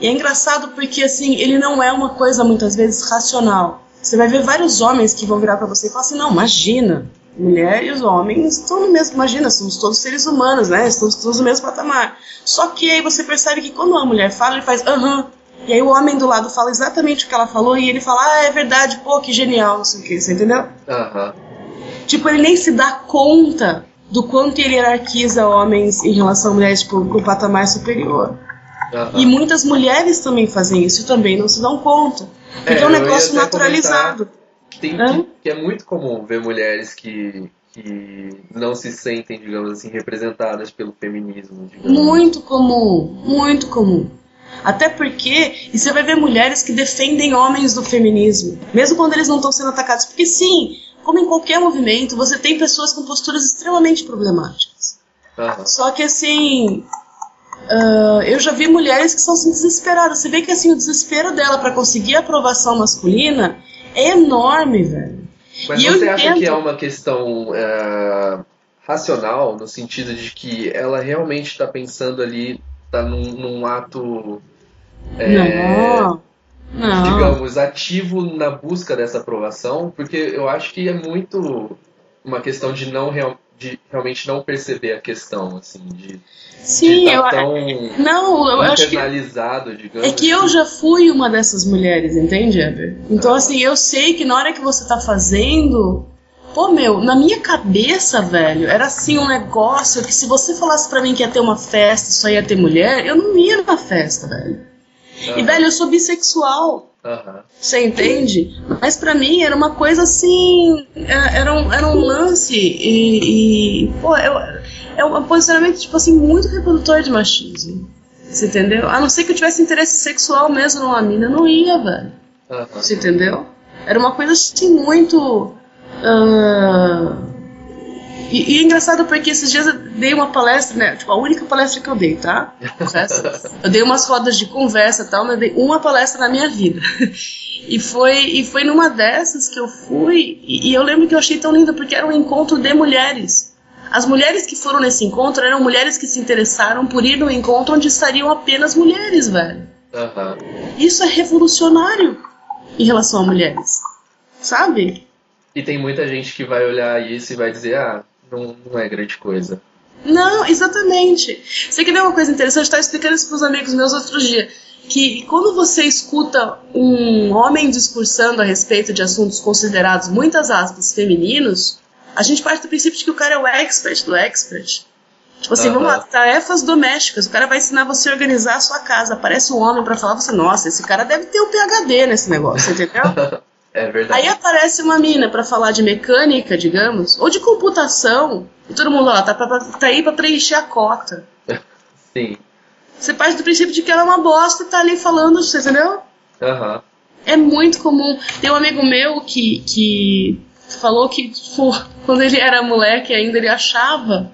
E é engraçado porque, assim, ele não é uma coisa muitas vezes racional. Você vai ver vários homens que vão virar para você e falar assim: não, imagina, mulher e os homens estão no mesmo. Imagina, somos todos seres humanos, né? Estamos todos no mesmo patamar. Só que aí você percebe que quando uma mulher fala, ele faz aham. Uh -huh. E aí o homem do lado fala exatamente o que ela falou e ele fala: ah, é verdade, pô, que genial, não sei o que, você entendeu? Uh -huh. Tipo, ele nem se dá conta do quanto ele hierarquiza homens em relação a mulheres tipo, com um patamar superior. Uhum. E muitas mulheres também fazem isso e também não se dão conta. Porque é, é um negócio naturalizado. Tem, que, que, é muito comum ver mulheres que, que não se sentem, digamos assim, representadas pelo feminismo. Digamos. Muito comum, muito comum. Até porque, e você vai ver mulheres que defendem homens do feminismo, mesmo quando eles não estão sendo atacados. Porque sim, como em qualquer movimento, você tem pessoas com posturas extremamente problemáticas. Aham. Só que assim, ah, eu já vi mulheres que são assim, desesperadas. Você vê que assim o desespero dela para conseguir a aprovação masculina é enorme, velho. Mas E você acha entendo. que é uma questão é, racional, no sentido de que ela realmente está pensando ali, está num, num ato, é, Não, não. digamos, ativo na busca dessa aprovação? Porque eu acho que é muito uma questão de não real- de realmente não perceber a questão, assim, de Sim, eu, estar tão não, eu acho que digamos. É que eu já fui uma dessas mulheres, entende, Ever? Então, assim, eu sei que na hora que você tá fazendo. Pô, meu, na minha cabeça, velho, era assim um negócio que se você falasse pra mim que ia ter uma festa e só ia ter mulher, eu não ia na festa, velho. E, Aham, velho, eu sou bissexual. aham. Você entende? Mas pra mim era uma coisa assim. é- Era um, era um lance e. e, pô, eu, é um posicionamento, tipo assim, muito reprodutor de machismo. Você entendeu? A não ser que eu tivesse interesse sexual mesmo numa mina, eu não ia, velho. aham. Você entendeu? Era uma coisa assim muito. Ah, E, e é engraçado porque esses dias eu dei uma palestra, né? Tipo, a única palestra que eu dei, tá? Eu dei umas rodas de conversa e tal, mas eu dei uma palestra na minha vida. E foi, e foi numa dessas que eu fui, e, e eu lembro que eu achei tão lindo porque era um encontro de mulheres. As mulheres que foram nesse encontro eram mulheres que se interessaram por ir no encontro onde estariam apenas mulheres, velho. aham. Isso é revolucionário em relação a mulheres. Sabe? E tem muita gente que vai olhar isso e vai dizer, ah, não, não é grande coisa. Não, exatamente. Você quer ver uma coisa interessante? Eu estava explicando isso para os amigos meus outro dia. Que quando você escuta um homem discursando a respeito de assuntos considerados, muitas aspas, femininos, a gente parte do princípio de que o cara é o expert do expert. Tipo assim, Aham. vamos lá, tarefas domésticas. O cara vai ensinar você a organizar a sua casa. Aparece um homem para falar, você, nossa, esse cara deve ter um PhD nesse negócio, entendeu? É verdade. Aí aparece uma mina pra falar de mecânica, digamos, ou de computação, e todo mundo lá tá, pra- tá aí pra preencher a cota. Sim. Você parte do princípio de que ela é uma bosta e tá ali falando, você entendeu? Aham. É muito comum. Tem um amigo meu que, que falou que, tipo, quando ele era moleque ainda, ele achava,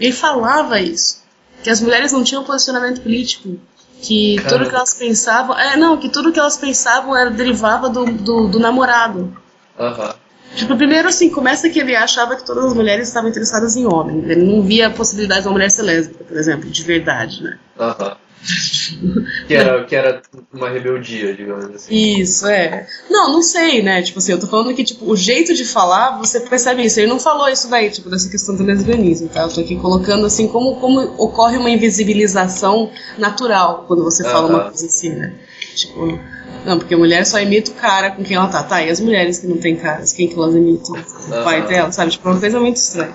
ele falava isso, que as mulheres não tinham posicionamento político. Que tudo Caramba. que elas pensavam. É, não, que tudo que elas pensavam era derivava do, do, do namorado. Aham. Tipo, primeiro assim, começa que ele achava que todas as mulheres estavam interessadas em homem. Ele não via a possibilidade de uma mulher ser lésbica, por exemplo, de verdade, né? Aham. Que era, que era uma rebeldia, digamos assim. Isso, é. Não, não sei, né? Tipo assim, eu tô falando que, tipo, o jeito de falar, você percebe isso. Ele não falou isso daí, tipo, dessa questão do lesbianismo, tá? Eu tô aqui colocando, assim, como, como ocorre uma invisibilização natural quando você fala uma Aham. coisa assim, né? Tipo, não, porque a mulher só imita o cara com quem ela tá. Tá, e as mulheres que não têm caras, quem que elas imitam? O pai dela, sabe? Tipo, é uma coisa muito estranha.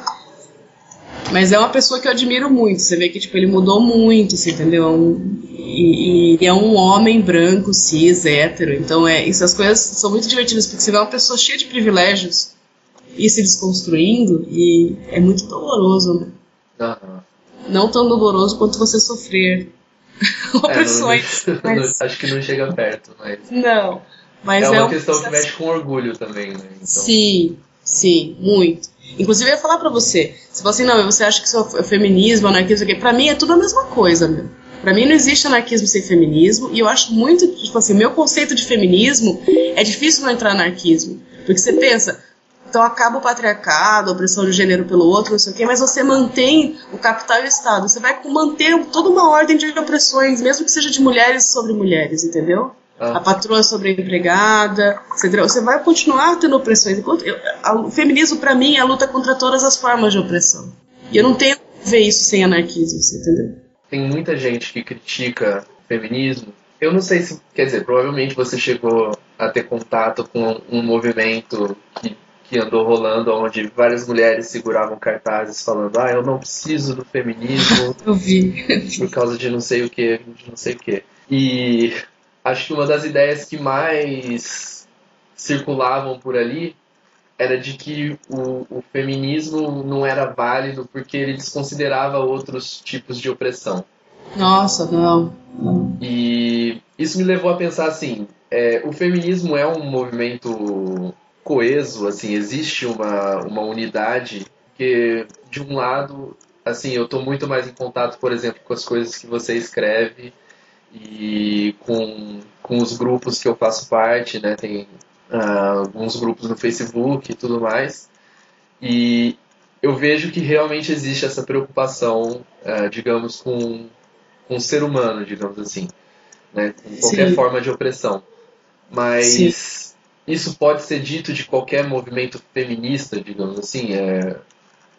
Mas é uma pessoa que eu admiro muito. Você vê que tipo, ele mudou muito, você entendeu? É um- e, e é um homem branco, cis, hétero. Então é, essas coisas são muito divertidas, porque você vê uma pessoa cheia de privilégios e se desconstruindo, e é muito doloroso, né? Aham. Não tão doloroso quanto você sofrer opressões. não- mas acho que não chega perto, mas. não. Mas é é, uma um questão que mexe com orgulho também, né? Então, Sim, sim, muito. Inclusive, eu ia falar pra você. Você fala assim, não, você acha que isso é feminismo, anarquismo. Pra mim é tudo a mesma coisa, meu. Pra mim não existe anarquismo sem feminismo, e eu acho muito, tipo assim, o meu conceito de feminismo é difícil não entrar anarquismo. Porque você pensa, então acaba o patriarcado, a opressão de gênero pelo outro, não sei o quê, mas você mantém o capital e o Estado. Você vai manter toda uma ordem de opressões, mesmo que seja de mulheres sobre mulheres, entendeu? Ah. a patroa sobre a empregada, você, entendeu? Você vai continuar tendo opressões. Eu- a- o feminismo, para mim, é a luta contra todas as formas de opressão. E eu não tenho que ver isso sem anarquismo, você entendeu? tem muita gente que critica o feminismo. Eu não sei se, quer dizer, provavelmente você chegou a ter contato com um movimento que, que andou rolando, onde várias mulheres seguravam cartazes falando: ah, eu não preciso do feminismo Eu vi. por causa de não sei o que, de não sei o que. E acho que uma das ideias que mais circulavam por ali era de que o, o feminismo não era válido porque ele desconsiderava outros tipos de opressão. Nossa, não. E isso me levou a pensar assim: é, o feminismo é um movimento coeso, assim, existe uma, uma unidade que, de um lado, assim, eu estou muito mais em contato, por exemplo, com as coisas que você escreve e com, com os grupos que eu faço parte, né? Tem uh, alguns grupos no Facebook e tudo mais. E eu vejo que realmente existe essa preocupação, uh, digamos, com, com o ser humano, digamos assim, né? Com qualquer Sim. forma de opressão. Mas Sim. Isso pode ser dito de qualquer movimento feminista, digamos assim. É,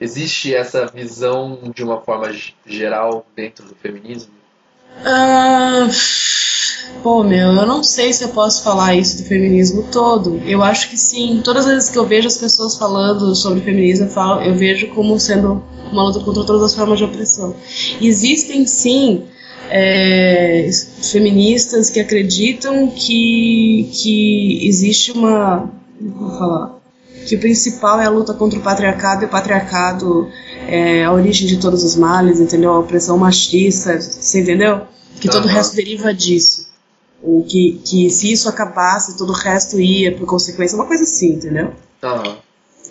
existe essa visão de uma forma geral dentro do feminismo? Uh, pô, meu, eu não sei se eu posso falar isso do feminismo todo. Eu acho que sim. Todas as vezes que eu vejo as pessoas falando sobre feminismo, eu, falo, eu vejo como sendo uma luta contra todas as formas de opressão. Existem sim é, feministas que acreditam que, que existe uma. Como falar? Que o principal é a luta contra o patriarcado e o patriarcado é a origem de todos os males, entendeu? A opressão machista, você entendeu? Que todo o resto deriva disso. O que, que se isso acabasse, todo o resto ia por consequência, uma coisa assim, entendeu? Uhum.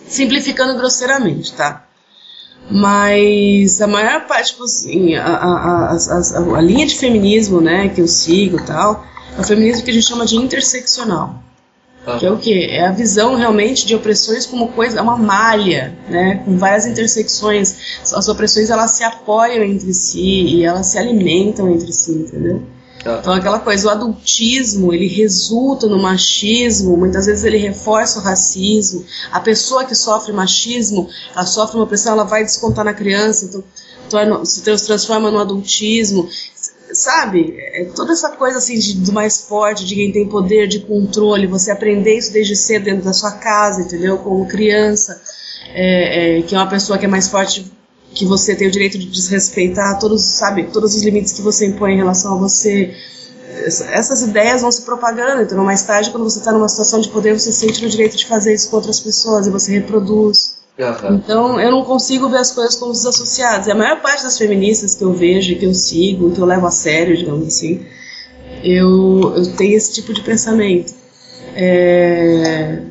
Simplificando grosseiramente, tá? Mas a maior parte, tipo assim, a, a, a, a, linha de feminismo, né, que eu sigo tal, é o feminismo que a gente chama de interseccional. Ah. Que é o quê? É a visão realmente de opressões como coisa, é uma malha, né, com várias intersecções. As opressões elas se apoiam entre si e elas se alimentam entre si, entendeu? Então aquela coisa, o adultismo, ele resulta no machismo, muitas vezes ele reforça o racismo. A pessoa que sofre machismo, ela sofre uma opressão, ela vai descontar na criança, então torna, se transforma no adultismo. Sabe? É toda essa coisa assim de, do mais forte, de quem tem poder de controle, você aprender isso desde cedo dentro da sua casa, entendeu? Como criança, é, é, que é uma pessoa que é mais forte que você tem o direito de desrespeitar todos, sabe, todos os limites que você impõe em relação a você. Essas ideias vão se propagando, então mais tarde, quando você está numa situação de poder, você sente o direito de fazer isso com outras pessoas e você reproduz. Uhum. Então eu não consigo ver as coisas como desassociadas. E a maior parte das feministas que eu vejo, que eu sigo, que eu levo a sério, digamos assim, eu, eu tenho esse tipo de pensamento. É,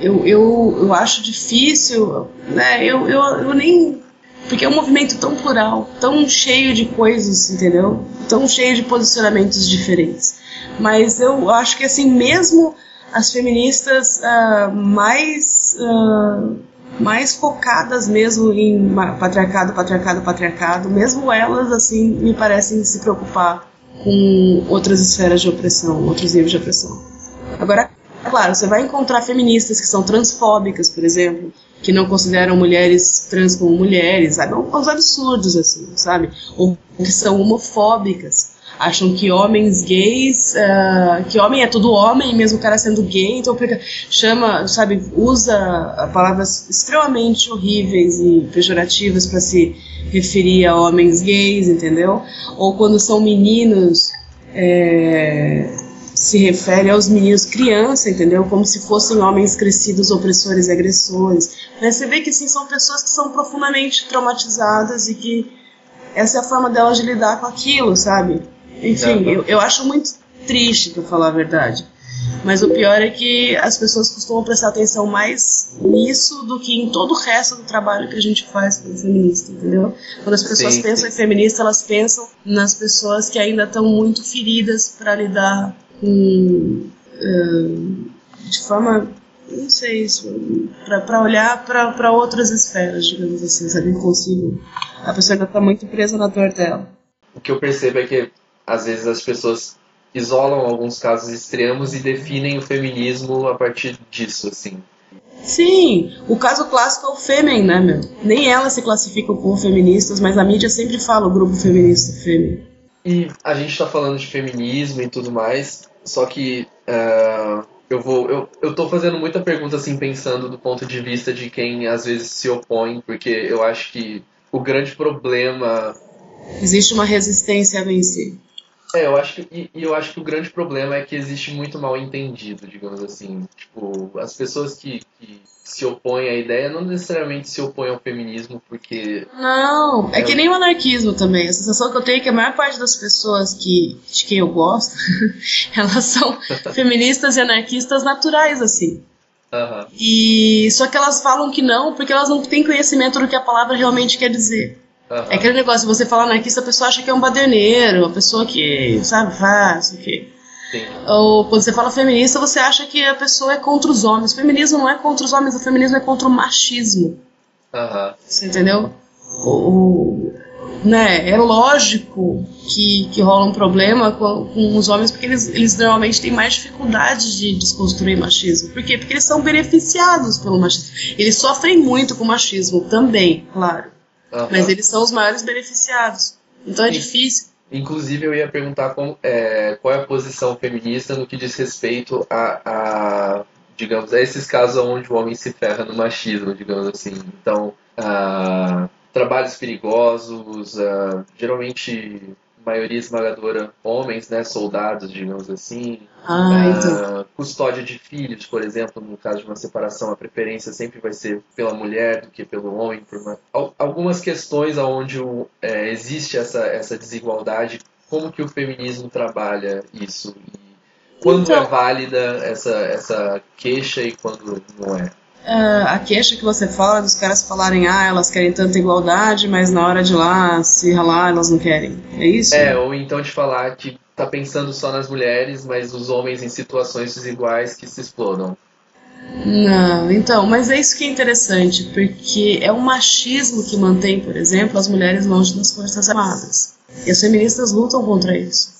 eu, eu, eu acho difícil, né? Eu, eu, eu nem porque é um movimento tão plural, tão cheio de coisas, entendeu? Tão cheio de posicionamentos diferentes. Mas eu acho que, assim, mesmo as feministas uh, mais. Uh, mais focadas mesmo em patriarcado, patriarcado, patriarcado, mesmo elas, assim, me parecem se preocupar com outras esferas de opressão, outros níveis de opressão. Agora, claro, você vai encontrar feministas que são transfóbicas, por exemplo, que não consideram mulheres trans como mulheres, sabe? Uns absurdos, assim, sabe? Ou que são homofóbicas. Acham que homens gays, uh, que homem é tudo homem, mesmo o cara sendo gay, então chama, sabe, usa palavras extremamente horríveis e pejorativas para se referir a homens gays, entendeu? Ou quando são meninos, é, se refere aos meninos criança, entendeu? Como se fossem homens crescidos, opressores e agressores. Mas você vê que sim, são pessoas que são profundamente traumatizadas e que essa é a forma delas de lidar com aquilo, sabe? Enfim, eu, eu acho muito triste, para falar a verdade. Mas o pior é que as pessoas costumam prestar atenção mais nisso do que em todo o resto do trabalho que a gente faz como feminista, entendeu? Quando as pessoas sim, pensam sim. em feminista, elas pensam nas pessoas que ainda estão muito feridas para lidar com. Uh, de forma não sei, para olhar para outras esferas, digamos assim, sabe? Não consigo. A pessoa ainda está muito presa na dor dela. O que eu percebo é que, às vezes, as pessoas isolam alguns casos extremos e definem o feminismo a partir disso, assim. Sim, o caso clássico é o Fêmen, né, meu? Nem elas se classificam como feministas, mas a mídia sempre fala o grupo feminista Fêmen. E a gente está falando de feminismo e tudo mais, só que uh, eu vou. Eu, eu tô fazendo muita pergunta assim, pensando do ponto de vista de quem às vezes se opõe, porque eu acho que o grande problema. Existe uma resistência a vencer. É, eu acho que, e, e eu acho que o grande problema é que existe muito mal entendido, digamos assim. Tipo, as pessoas que, que se opõem à ideia não necessariamente se opõem ao feminismo porque. Não, é, é que nem o anarquismo também. A sensação que eu tenho é que a maior parte das pessoas que, de quem eu gosto, elas são feministas e anarquistas naturais, assim. Uhum. E só que elas falam que não, porque elas não têm conhecimento do que a palavra realmente quer dizer. Uhum. É aquele negócio, você fala anarquista, a pessoa acha que é um baderneiro, a pessoa que, sabe, faz, o quê. Sim. Ou quando você fala feminista, você acha que a pessoa é contra os homens. O feminismo não é contra os homens, o feminismo é contra o machismo. Uhum. Você entendeu? O, né, é lógico que, que rola um problema com, com os homens, porque eles, eles normalmente têm mais dificuldade de desconstruir machismo. Por quê? Porque eles são beneficiados pelo machismo. Eles sofrem muito com o machismo também, claro. Uhum. Mas eles são os maiores beneficiados. Então é Sim. difícil. Inclusive, eu ia perguntar como, é, qual é a posição feminista no que diz respeito a, a, digamos, a esses casos onde o homem se ferra no machismo, digamos assim. Então, uh, trabalhos perigosos, uh, geralmente maioria esmagadora homens, né, soldados, digamos assim. Ah, então. Custódia de filhos, por exemplo, no caso de uma separação, a preferência sempre vai ser pela mulher do que pelo homem. Uma... Algumas questões onde é, existe essa, essa desigualdade, como que o feminismo trabalha isso? E quando então... é válida essa, essa queixa e quando não é? Uh, a queixa que você fala dos caras falarem, ah, elas querem tanta igualdade, mas na hora de lá se ralar elas não querem. É isso? É, ou então de falar que tá pensando só nas mulheres, mas os homens em situações desiguais que se explodam. Não, então, mas é isso que é interessante, porque é o machismo que mantém, por exemplo, as mulheres longe das Forças Armadas. E as feministas lutam contra isso.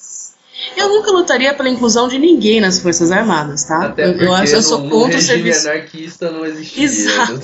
Eu nunca lutaria pela inclusão de ninguém nas Forças Armadas, tá? Até eu, acho, eu sou contra o regime serviço. anarquista não existiria. Exato.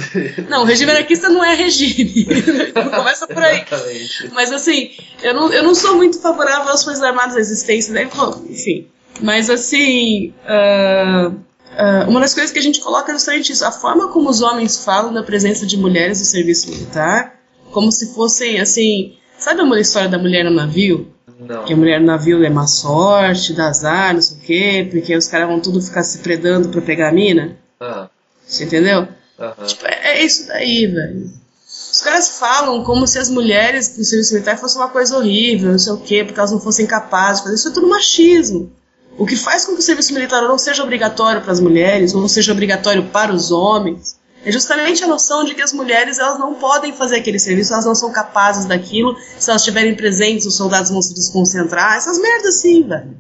Não, o regime anarquista não é regime. Começa por aí. Exatamente. Mas assim, eu não, eu não sou muito favorável às Forças Armadas, à existência, né? enfim. Mas assim. Uh, uh, uma das coisas que a gente coloca é justamente isso. A forma como os homens falam da presença de mulheres no serviço militar, como se fossem assim. Sabe a história da mulher no navio? Não. Que a mulher no navio é má sorte, dá azar, não sei o quê, porque os caras vão tudo ficar se predando pra pegar a mina. Ah. Você entendeu? Uhum. Tipo, é, é isso daí, velho. Os caras falam como se as mulheres no serviço militar fosse uma coisa horrível, não sei o quê, porque elas não fossem capazes de fazer isso. é tudo machismo. O que faz com que o serviço militar não seja obrigatório para as mulheres, ou não seja obrigatório para os homens, é justamente a noção de que as mulheres elas não podem fazer aquele serviço, elas não são capazes daquilo, se elas estiverem presentes, os soldados vão se desconcentrar, essas merdas assim, velho.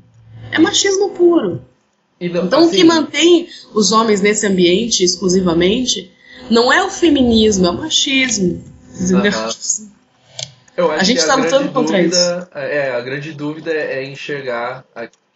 É machismo puro. Não, então assim, o que mantém os homens nesse ambiente exclusivamente não é o feminismo, é o machismo. Entendeu? Eu acho a gente está lutando contra isso. É, a grande dúvida é enxergar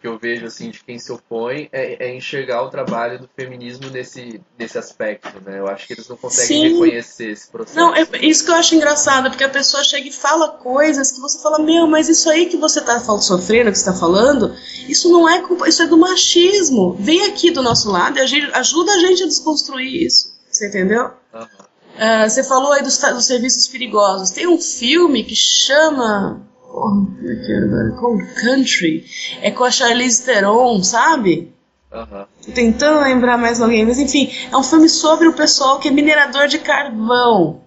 que eu vejo assim de quem se opõe é, é, enxergar o trabalho do feminismo nesse, nesse aspecto, né? Eu acho que eles não conseguem Sim. reconhecer esse processo. Não, é isso que eu acho engraçado, porque a pessoa chega e fala coisas que você fala, meu, mas isso aí que você está sofrendo, que você está falando, isso não é culpa, isso é do machismo. Vem aqui do nosso lado e ajuda a gente a desconstruir isso. Você entendeu? Uhum. Uh, você falou aí dos, dos serviços perigosos. Tem um filme que chama É que era agora? Cold Country. É com a Charlize Theron, sabe? Uhum. Tô tentando lembrar mais alguém, mas enfim, é um filme sobre o pessoal que é minerador de carvão.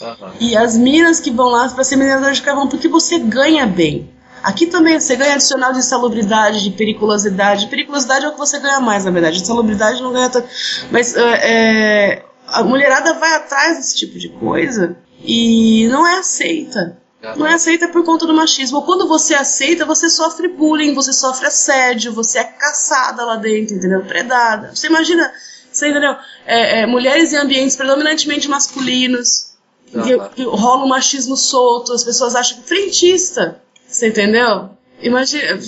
Uhum. E as minas que vão lá para ser minerador de carvão, porque você ganha bem. Aqui também você ganha adicional de insalubridade, de periculosidade. Periculosidade é o que você ganha mais, na verdade. Insalubridade não ganha tanto. Mas é, a mulherada vai atrás desse tipo de coisa e não é aceita. Não é aceita por conta do machismo. Quando você aceita, você sofre bullying, você sofre assédio, você é caçada lá dentro, entendeu? Predada. Você imagina, você entendeu? É, é, mulheres em ambientes predominantemente masculinos, uhum. que, rola um machismo solto, as pessoas acham que frentista, você entendeu? Imagina,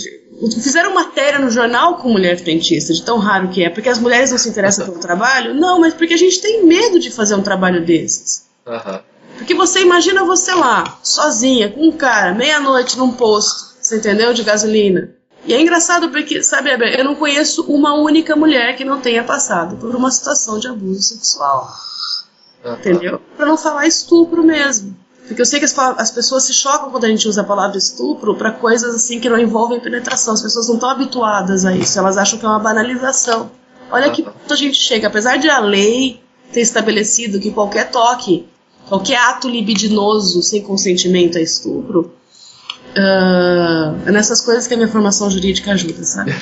fizeram matéria no jornal com mulher frentista, de tão raro que é, porque as mulheres não se interessam pelo trabalho? Não, mas porque a gente tem medo de fazer um trabalho desses. Uhum. Porque você imagina você lá, sozinha, com um cara, meia-noite num posto, você entendeu? De gasolina. E é engraçado porque, sabe, eu não conheço uma única mulher que não tenha passado por uma situação de abuso sexual. Uhum. Entendeu? Pra não falar estupro mesmo. Porque eu sei que as, as, pessoas se chocam quando a gente usa a palavra estupro para coisas assim que não envolvem penetração. As pessoas não estão habituadas a isso, elas acham que é uma banalização. Olha que ponto a gente chega, apesar de a lei ter estabelecido que qualquer toque, qualquer ato libidinoso sem consentimento é estupro, uh, é nessas coisas que a minha formação jurídica ajuda, sabe?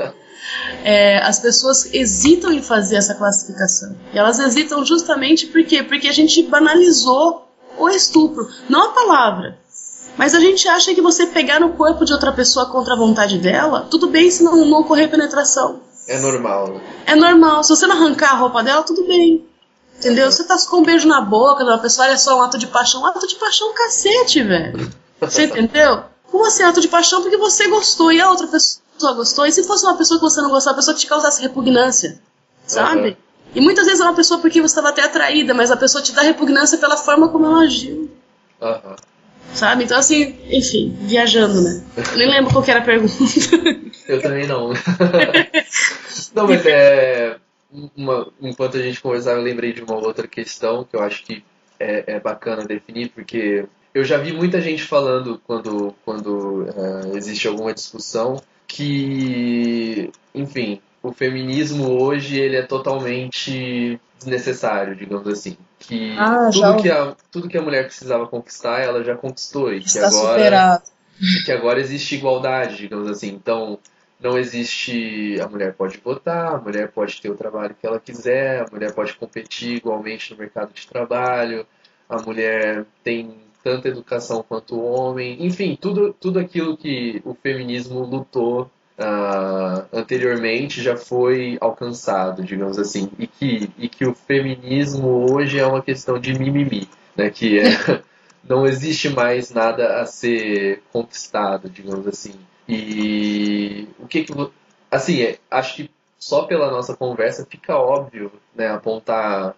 é, as pessoas hesitam em fazer essa classificação. E elas hesitam justamente por quê? Porque a gente banalizou o estupro, não a palavra. Mas a gente acha que você pegar no corpo de outra pessoa contra a vontade dela, tudo bem se não, não ocorrer penetração. É normal, né? É normal. Se você não arrancar a roupa dela, tudo bem. Entendeu? Você tá com um beijo na boca da pessoa, é só um ato de paixão. Um ato de paixão cacete, velho. Você entendeu? Como assim, ato de paixão? Porque você gostou e a outra pessoa gostou. E se fosse uma pessoa que você não gostava, uma pessoa que te causasse repugnância, sabe? Uhum. E muitas vezes é uma pessoa porque você estava até atraída, mas a pessoa te dá repugnância pela forma como ela agiu. Uhum. Sabe? Então, assim, enfim, viajando, né? Nem lembro qual era a pergunta. Eu também não. não, mas é. Uma, enquanto a gente conversava, eu lembrei de uma outra questão que eu acho que é, é bacana definir, porque eu já vi muita gente falando quando, quando uh, existe alguma discussão que, enfim, o feminismo hoje ele é totalmente desnecessário, digamos assim. Que, ah, tudo, que a, tudo que a mulher precisava conquistar, ela já conquistou. E que agora, superado. E que agora existe igualdade, digamos assim. Então, não existe. A mulher pode votar, a mulher pode ter o trabalho que ela quiser, a mulher pode competir igualmente no mercado de trabalho, a mulher tem tanta educação quanto o homem, enfim, tudo, tudo aquilo que o feminismo lutou uh, anteriormente já foi alcançado, digamos assim, e que, e que o feminismo hoje é uma questão de mimimi, né, que é, não existe mais nada a ser conquistado, digamos assim. E o que que assim, é, acho que só pela nossa conversa fica óbvio, né, apontar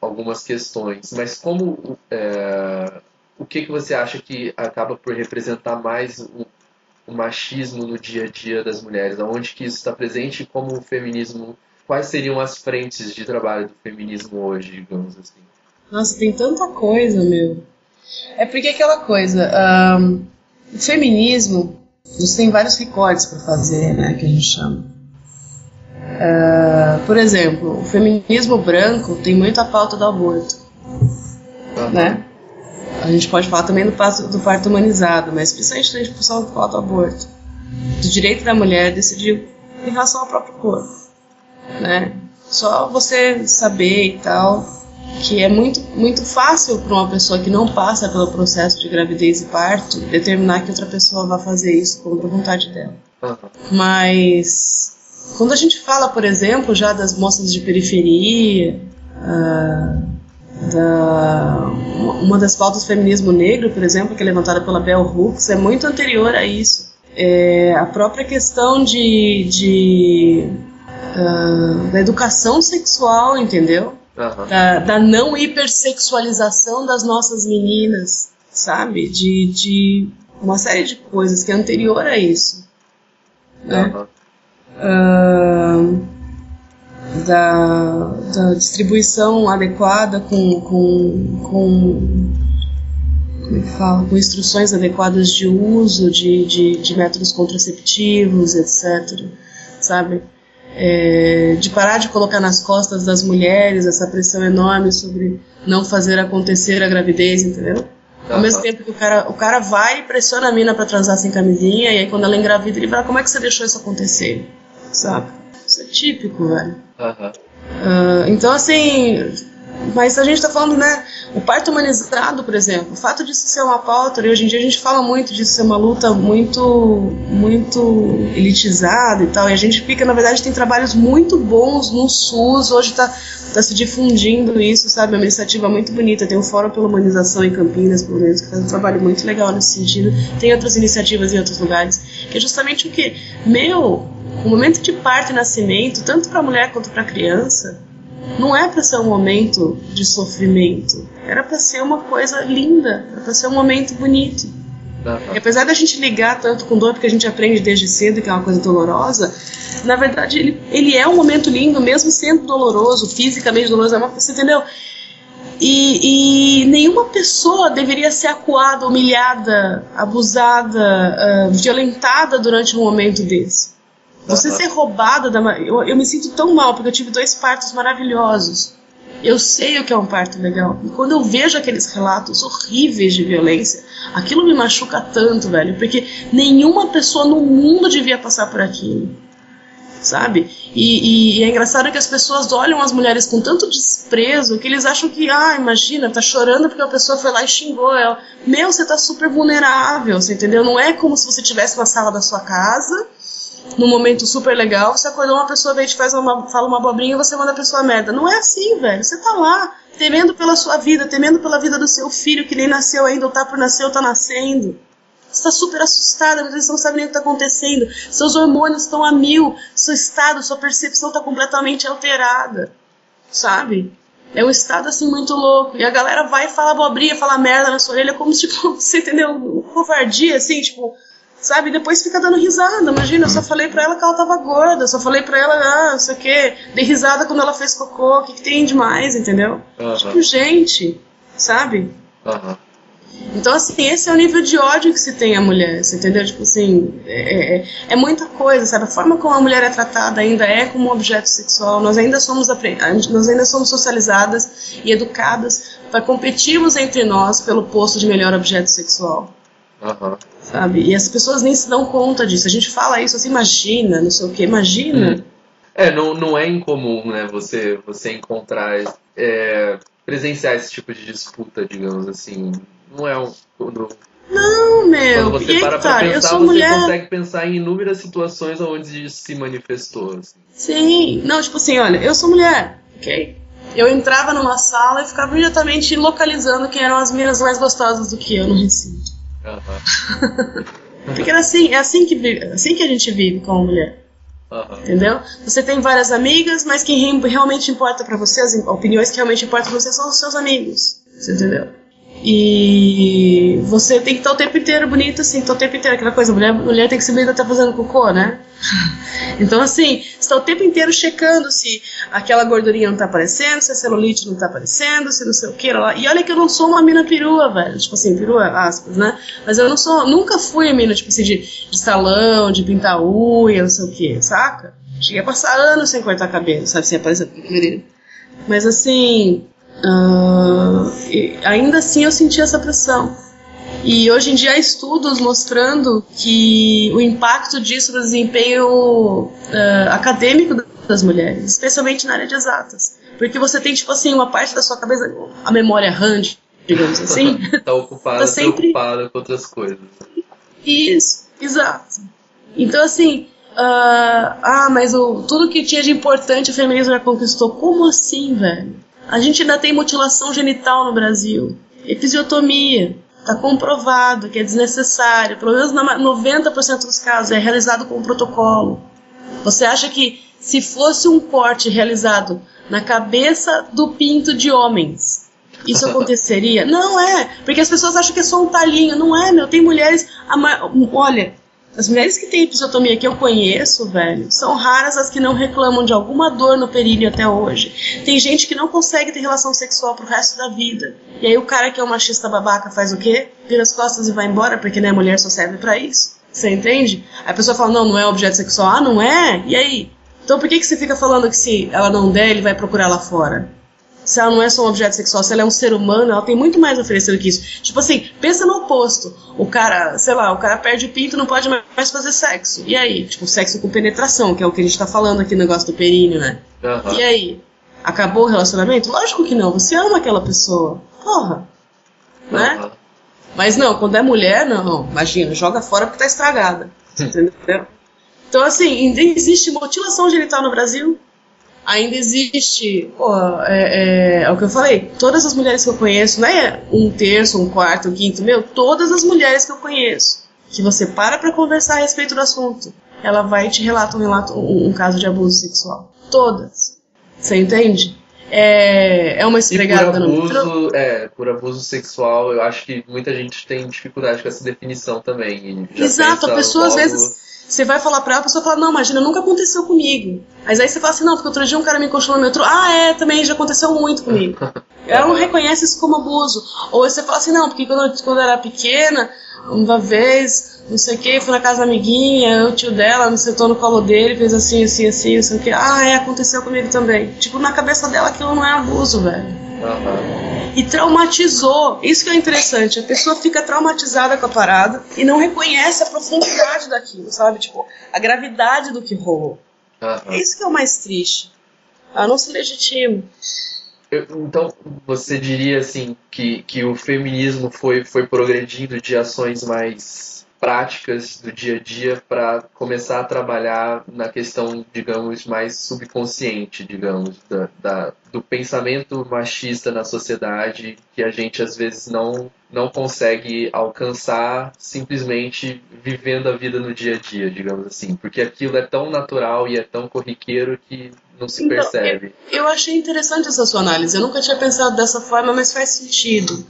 algumas questões, mas como é, o que que você acha que acaba por representar mais o, o machismo no dia a dia das mulheres? Aonde que isso está presente como o feminismo... Quais seriam as frentes de trabalho do feminismo hoje, digamos assim? Nossa, tem tanta coisa, meu. É porque aquela coisa... Um, o feminismo, você tem vários recortes para fazer, né, que a gente chama. Uh, por exemplo, o feminismo branco tem muita pauta do aborto, né? A gente pode falar também do parto, do parto humanizado, mas principalmente a gente pode falar do aborto. Do direito da mulher decidir em relação ao próprio corpo. Né? Só você saber e tal que é muito, muito fácil para uma pessoa que não passa pelo processo de gravidez e parto determinar que outra pessoa vai fazer isso contra a vontade dela. Mas quando a gente fala, por exemplo, já das moças de periferia, uh, da, uma das pautas do feminismo negro, por exemplo, que é levantada pela Bell Hooks, é muito anterior a isso. É, a própria questão de, de uh, da educação sexual, entendeu? Uhum. Da, da, não hipersexualização das nossas meninas, sabe? De, de uma série de coisas que é anterior a isso. Né? Uhum. Uh, da, da distribuição adequada com, com, com como é fala, com instruções adequadas de uso de, de, de métodos contraceptivos, etc. Sabe? É, de parar de colocar nas costas das mulheres essa pressão enorme sobre não fazer acontecer a gravidez, entendeu? Ao mesmo tempo que o cara, o cara vai e pressiona a mina para transar sem camisinha, e aí quando ela engravida, ele fala: Como é que você deixou isso acontecer? Sabe? Isso é típico, velho. Uh, então, assim, mas a gente está falando, né? O parto humanizado, por exemplo, o fato disso ser uma pauta, e hoje em dia a gente fala muito disso ser uma luta muito, muito elitizada e tal, e a gente fica, na verdade, tem trabalhos muito bons no SUS, hoje está tá se difundindo isso, sabe? É uma iniciativa muito bonita. Tem o Fórum pela Humanização em Campinas, pelo menos, que faz um trabalho muito legal nesse sentido. Tem outras iniciativas em outros lugares, que é justamente o que? Meu, o momento de parto e nascimento, tanto para a mulher quanto para a criança, não é para ser um momento de sofrimento. Era para ser uma coisa linda, era para ser um momento bonito. Uhum. E apesar da gente ligar tanto com dor, porque a gente aprende desde cedo que é uma coisa dolorosa, na verdade ele, ele é um momento lindo, mesmo sendo doloroso, fisicamente doloroso, é uma, você entendeu? E, e, nenhuma pessoa deveria ser acuada, humilhada, abusada, uh, violentada durante um momento desse. Você uhum. ser roubada da. Eu, eu me sinto tão mal, porque eu tive dois partos maravilhosos. Eu sei o que é um parto legal. E quando eu vejo aqueles relatos horríveis de violência, aquilo me machuca tanto, velho. Porque nenhuma pessoa no mundo devia passar por aquilo. Sabe? E, e, e é engraçado que as pessoas olham as mulheres com tanto desprezo que eles acham que, ah, imagina, tá chorando porque a pessoa foi lá e xingou ela. Meu, você tá super vulnerável, você entendeu? Não é como se você estivesse na sala da sua casa num momento super legal, você acordou uma pessoa, vem te faz uma, fala uma abobrinha e você manda a pessoa merda. Não é assim, velho. Você tá lá, temendo pela sua vida, temendo pela vida do seu filho que nem nasceu ainda, ou tá por nascer, ou tá nascendo. Você tá super assustada, mas você não sabe nem o que tá acontecendo. Seus hormônios estão a mil, seu estado, sua percepção tá completamente alterada. Sabe? É um estado assim muito louco. E a galera vai e fala abobrinha, fala merda na sua orelha, como tipo, você entendeu? Covardia, assim, tipo, sabe? Depois fica dando risada. Imagina, eu só falei pra ela que ela tava gorda, só falei pra ela, ah, isso aqui, dei risada quando ela fez cocô, o que, que tem demais, entendeu? Uhum. Tipo, gente, sabe? Uhum. Então, assim, esse é o nível de ódio que se tem a mulher, você entendeu? Tipo assim, é, é, é, muita coisa, sabe? A forma como a mulher é tratada ainda é como um objeto sexual. Nós ainda somos, nós ainda somos socializadas e educadas para competirmos entre nós pelo posto de melhor objeto sexual. Uhum. Sabe? E as pessoas nem se dão conta disso. A gente fala isso assim, imagina, não sei o que, imagina. Hum. É, não, não é incomum, né, você, você encontrar, é, presenciar esse tipo de disputa, digamos assim. Não é um. Quando, não, meu. Quando você para tá, pra pensar, você mulher... consegue pensar em inúmeras situações onde isso se manifestou. Assim. Sim, não, tipo assim, olha, eu sou mulher, ok? Eu entrava numa sala e ficava imediatamente localizando quem eram as meninas mais gostosas do que eu no recinto. Uhum. Porque é assim, é assim que, vive, assim que a gente vive como mulher. Uhum. Entendeu? Você tem várias amigas, mas quem realmente importa para você, as opiniões que realmente importam para você são os seus amigos. Você entendeu? E você tem que estar o tempo inteiro bonita, assim, estar o tempo inteiro aquela coisa, mulher, mulher tem que ser bonita até fazendo cocô, né? então, assim, está o tempo inteiro checando se aquela gordurinha não está aparecendo, se a celulite não está aparecendo, se não sei o que lá. E olha que eu não sou uma mina perua, velho. Tipo assim, perua, aspas, né? Mas eu não sou, nunca fui a mina, tipo assim, de, de salão, de pintar unha, não sei o que, saca? Cheguei a passar anos sem cortar cabelo, sabe? Sem aparecer Mas assim, Uh, ainda assim eu senti essa pressão. E hoje em dia há estudos mostrando que o impacto disso no desempenho uh, acadêmico das mulheres, especialmente na área de exatas. Porque você tem, tipo assim, uma parte da sua cabeça, a memória RAM, digamos assim. tá ocupada, tá sempre... preocupada com outras coisas. Isso, exato. Então, assim, uh, ah, mas o, tudo que tinha de importante o feminismo já conquistou. Como assim, velho? A gente ainda tem mutilação genital no Brasil, episiotomia. Está comprovado que é desnecessário, pelo menos 90% dos casos é realizado com protocolo. Você acha que se fosse um corte realizado na cabeça do pinto de homens, isso aconteceria? Não é, porque as pessoas acham que é só um talinho. Não é, meu. Tem mulheres. Olha, as mulheres que têm episiotomia que eu conheço, velho, são raras as que não reclamam de alguma dor no períneo até hoje. Tem gente que não consegue ter relação sexual pro resto da vida. E aí o cara que é um machista babaca faz o quê? Vira as costas e vai embora, porque né, mulher só serve para isso. Você entende? A pessoa fala, não, não é objeto sexual. Ah, não é? E aí? Então por que, que você fica falando que se ela não der, ele vai procurar lá fora? Se ela não é só um objeto sexual, se ela é um ser humano, ela tem muito mais a oferecer do que isso. Tipo assim, pensa no oposto. O cara, sei lá, o cara perde o pinto não pode mais fazer sexo. E aí? Tipo, sexo com penetração, que é o que a gente tá falando aqui no negócio do períneo, né? Uhum. E aí? Acabou o relacionamento? Lógico que não. Você ama aquela pessoa. Porra. Uhum. Né? Mas não, quando é mulher, não. Imagina, joga fora porque tá estragada. Entendeu? Então, assim, ainda existe mutilação genital no Brasil ainda existe, pô, é, é, é, o que eu falei, todas as mulheres que eu conheço, não é um terço, um quarto, um quinto, meu, todas as mulheres que eu conheço, que você para pra conversar a respeito do assunto, ela vai e te relata um, relato, um, um caso de abuso sexual. Todas. Você entende? É, é uma esfregada no abuso, É, por abuso sexual, eu acho que muita gente tem dificuldade com essa definição também. Exato, a pessoa logo... às vezes você vai falar pra ela, a pessoa fala, não, imagina, nunca aconteceu comigo. Mas aí você fala assim, não, porque outro dia um cara me encostou no metrô. Ah, é, também já aconteceu muito comigo. Ela não reconhece isso como abuso. Ou você fala assim, não, porque quando quando eu era pequena, uma vez, não sei o que, fui na casa da amiguinha, o tio dela me sentou no colo dele, fez assim, assim, assim, não sei o que. Ah, é, aconteceu comigo também. Tipo, na cabeça dela aquilo não é abuso, velho. E traumatizou. Isso que é interessante. A pessoa fica traumatizada com a parada e não reconhece a profundidade daquilo, sabe? Tipo, a gravidade do que rolou. É isso que é o mais triste. Ela não se legitima. Eu- Então, você diria assim que, que o feminismo foi, foi progredindo de ações mais práticas do dia a dia para começar a trabalhar na questão, digamos, mais subconsciente, digamos, da, da- do pensamento machista na sociedade que a gente às vezes não, não consegue alcançar simplesmente vivendo a vida no dia a dia, digamos assim, porque aquilo é tão natural e é tão corriqueiro que não se Então, percebe. Eu achei interessante essa sua análise. Eu nunca tinha pensado dessa forma, mas faz sentido.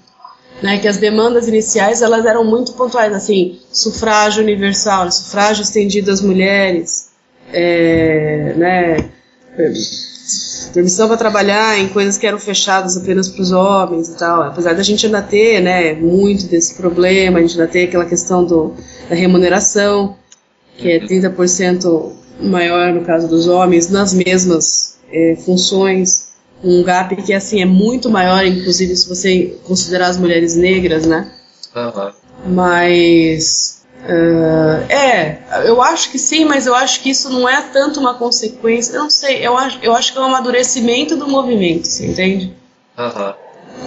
Né, que as demandas iniciais elas eram muito pontuais, assim, sufrágio universal, sufrágio estendido às mulheres, é, né, permissão para trabalhar em coisas que eram fechadas apenas para os homens e tal. Apesar da gente ainda ter, né, muito desse problema, a gente ainda tem aquela questão do, da remuneração, que é 30% maior no caso dos homens, nas mesmas é, funções. Um gap que assim é muito maior, inclusive se você considerar as mulheres negras, né? Aham. Mas ah, é, eu acho que sim, mas eu acho que isso não é tanto uma consequência. Eu não sei, eu acho, eu acho que é um amadurecimento do movimento, você entende? Aham.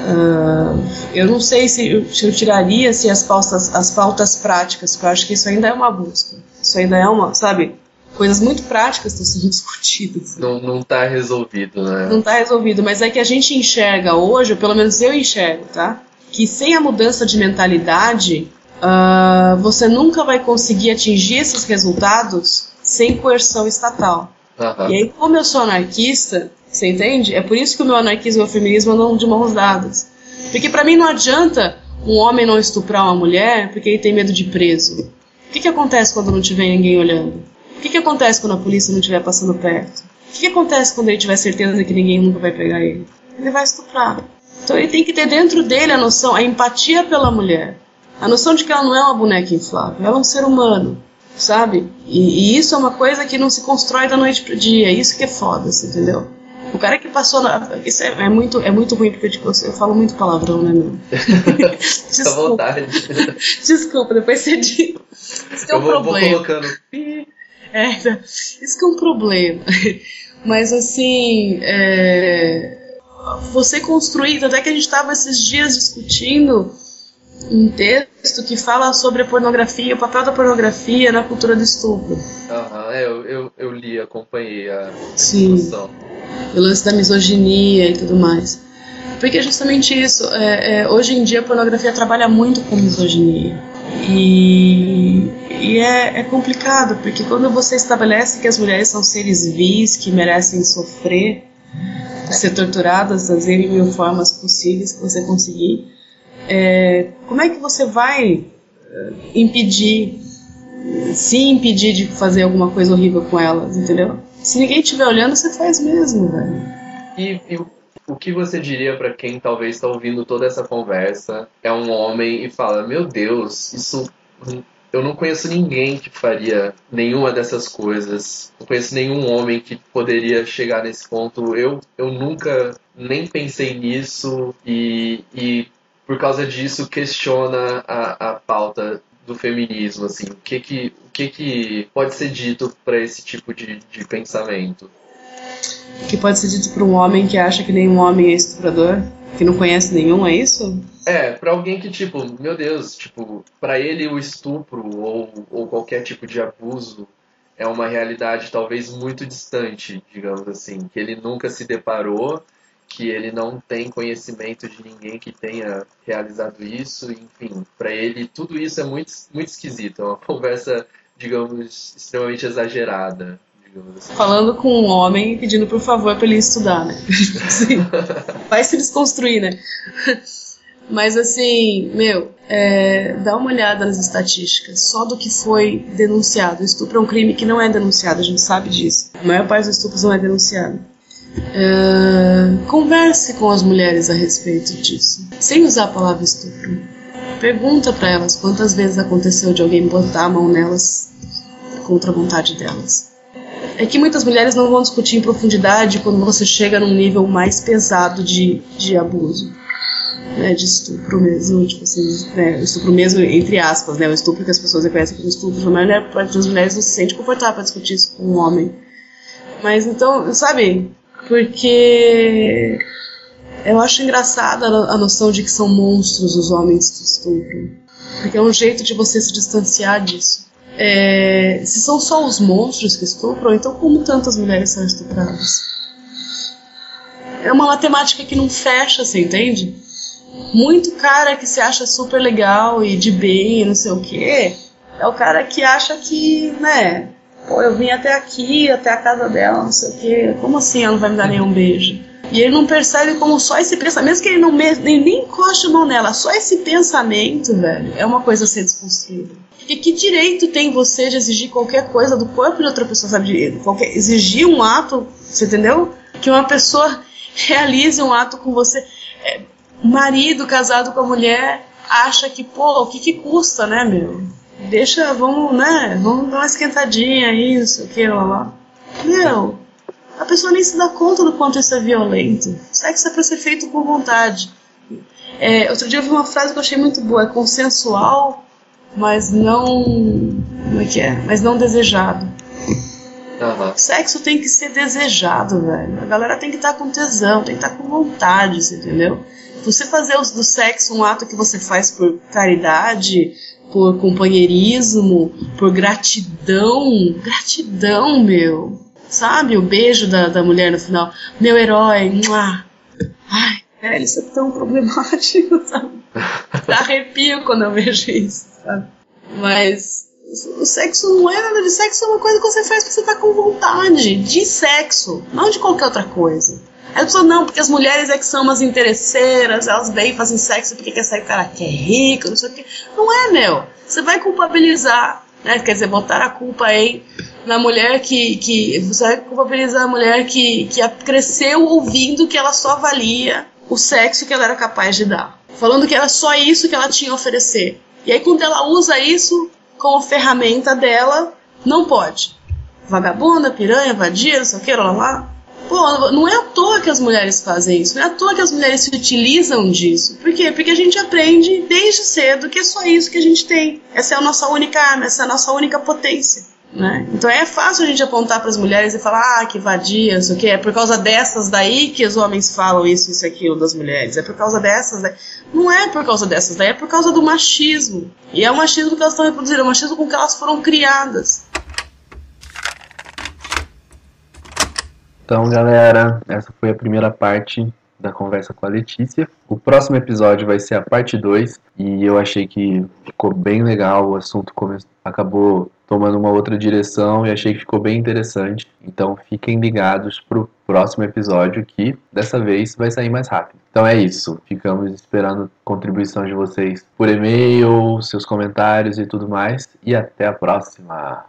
Ah, eu não sei se eu, se eu tiraria se as pautas, as pautas práticas, porque eu acho que isso ainda é uma busca. Isso ainda é uma, sabe? Coisas muito práticas estão sendo discutidas. Não, não tá resolvido, né? Não está resolvido, mas é que a gente enxerga hoje, ou pelo menos eu enxergo, tá? Que sem a mudança de mentalidade, ah, você nunca vai conseguir atingir esses resultados sem coerção estatal. Aham. E aí, como eu sou anarquista, você entende? É por isso que o meu anarquismo e o feminismo andam de mãos dadas. Porque pra mim não adianta um homem não estuprar uma mulher porque ele tem medo de preso. O que, que acontece quando não tiver ninguém olhando? O que, que acontece quando a polícia não estiver passando perto? O que, que acontece quando ele tiver certeza que ninguém nunca vai pegar ele? Ele vai estuprar. Então ele tem que ter dentro dele a noção, a empatia pela mulher. A noção de que ela não é uma boneca inflável, ela é um ser humano, sabe? E, e isso é uma coisa que não se constrói da noite pro dia. Isso que é foda, você entendeu? O cara que passou na. Isso é, é muito, é muito ruim porque tipo, eu falo muito palavrão, né, meu? À vontade. Desculpa, depois você diz. Isso que é Eu um vou, vou problema. colocando. É, isso que é um problema. Mas assim, é, você construir, até que a gente estava esses dias discutindo um texto que fala sobre a pornografia, o papel da pornografia na cultura do estupro. Aham, é, eu, eu, eu li, acompanhei a Sim. discussão. o lance da misoginia e tudo mais. Porque é justamente isso. é, é, hoje em dia a pornografia trabalha muito com misoginia. E, e é, é complicado, porque quando você estabelece que as mulheres são seres vis, que merecem sofrer, ser torturadas das N mil formas possíveis que você conseguir, é, como é que você vai eh, impedir, se impedir de fazer alguma coisa horrível com elas, entendeu? Se ninguém estiver olhando, você faz mesmo, velho. E, e o- que você diria pra quem talvez está ouvindo toda essa conversa, é um homem e fala: Meu Deus, isso. Eu não conheço ninguém que faria nenhuma dessas coisas. Não conheço nenhum homem que poderia chegar nesse ponto. Eu, eu nunca nem pensei nisso e, e por causa disso questiona a, a pauta do feminismo. Assim, o que que, o que, que pode ser dito para esse tipo de, de pensamento? Que pode ser dito para um homem que acha que nenhum homem é estuprador, que não conhece nenhum, é isso? É, pra alguém que, tipo, meu Deus, tipo, pra ele o estupro ou, ou qualquer tipo de abuso é uma realidade talvez muito distante, digamos assim, que ele nunca se deparou, que ele não tem conhecimento de ninguém que tenha realizado isso, enfim, pra ele tudo isso é muito, muito esquisito, é uma conversa, digamos, extremamente exagerada, digamos assim. Falando com um homem pedindo por favor para ele estudar, né? Vai se desconstruir, né? Mas assim, meu, é, dá uma olhada nas estatísticas, só do que foi denunciado. O estupro é um crime que não é denunciado, a gente sabe disso. A maior parte dos estupros não é denunciado. Uh, converse com as mulheres a respeito disso, sem usar a palavra estupro. Pergunta para elas quantas vezes aconteceu de alguém botar a mão nelas contra a vontade delas. É que muitas mulheres não vão discutir em profundidade quando você chega num nível mais pesado de, de abuso né, de estupro mesmo, tipo assim, né, estupro mesmo entre aspas, né, o estupro que as pessoas reconhecem como estupro, né, parte das mulheres não se sente confortável para discutir isso com um homem. Mas então, sabe, porque eu acho engraçada a noção de que são monstros os homens que estupram, porque é um jeito de você se distanciar disso. É, se são só os monstros que estupram, então como tantas mulheres são estupradas? É uma matemática que não fecha, você entende? muito cara que se acha super legal e de bem, não sei o quê, é o cara que acha que, né, pô, eu vim até aqui, até a casa dela, não sei o quê, como assim ela não vai me dar nenhum beijo? E ele não percebe como só esse pensamento, mesmo que ele não nem, nem encoste a mão nela, só esse pensamento, velho, é uma coisa a ser desconstruída. Porque que direito tem você de exigir qualquer coisa do corpo de outra pessoa, sabe? Qualquer, exigir um ato, você entendeu? Que uma pessoa realize um ato com você. É, marido casado com a mulher acha que, pô, o que que custa, né, meu? Deixa, vamos, né, vamos dar uma esquentadinha aí, não sei o que, lá, lá. Meu, a pessoa nem se dá conta do quanto isso é violento. Sexo é pra ser feito com vontade. É, outro dia eu vi uma frase que eu achei muito boa, é consensual, mas não. Como é que é? Mas não desejado. Uhum. Sexo tem que ser desejado, velho. A galera tem que estar tá com tesão, tem que estar tá com vontade, entendeu? Você fazer do sexo um ato que você faz por caridade, por companheirismo, por gratidão. Gratidão, meu. Sabe? O beijo da, da mulher no final. Meu herói. Ai, velho, isso é tão problemático, sabe? Arrepio quando eu vejo isso, sabe? Mas o sexo não é nada de sexo, é uma coisa que você faz porque você tá com vontade de sexo, não de qualquer outra coisa. Aí a pessoa, não, porque as mulheres é que são umas interesseiras, elas vêm e fazem sexo porque quer sair o cara que é rico, não sei o quê. Não é, meu. Você vai culpabilizar, né? Quer dizer, botar a culpa aí na mulher que. que você vai culpabilizar a mulher que, que cresceu ouvindo que ela só valia o sexo que ela era capaz de dar. Falando que era só isso que ela tinha a oferecer. E aí, quando ela usa isso como ferramenta dela, não pode. Vagabunda, piranha, vadia, não sei o que, lá, lá. Pô, não é à toa que as mulheres fazem isso, não é à toa que as mulheres se utilizam disso. Por quê? Porque a gente aprende desde cedo que é só isso que a gente tem. Essa é a nossa única arma, essa é a nossa única potência. Né? Então é fácil a gente apontar para as mulheres e falar, ah, que vadia, isso que é por causa dessas daí que os homens falam isso, isso, aquilo das mulheres. É por causa dessas daí. Não é por causa dessas daí, é por causa do machismo. E é o machismo que elas estão reproduzindo, é o machismo com que elas foram criadas. Então, galera, essa foi a primeira parte da conversa com a Letícia. O próximo episódio vai ser a parte 2 e eu achei que ficou bem legal, o assunto acabou tomando uma outra direção e achei que ficou bem interessante. Então fiquem ligados pro próximo episódio que dessa vez vai sair mais rápido. Então é isso. Ficamos esperando contribuição de vocês por e-mail, seus comentários e tudo mais. E até a próxima.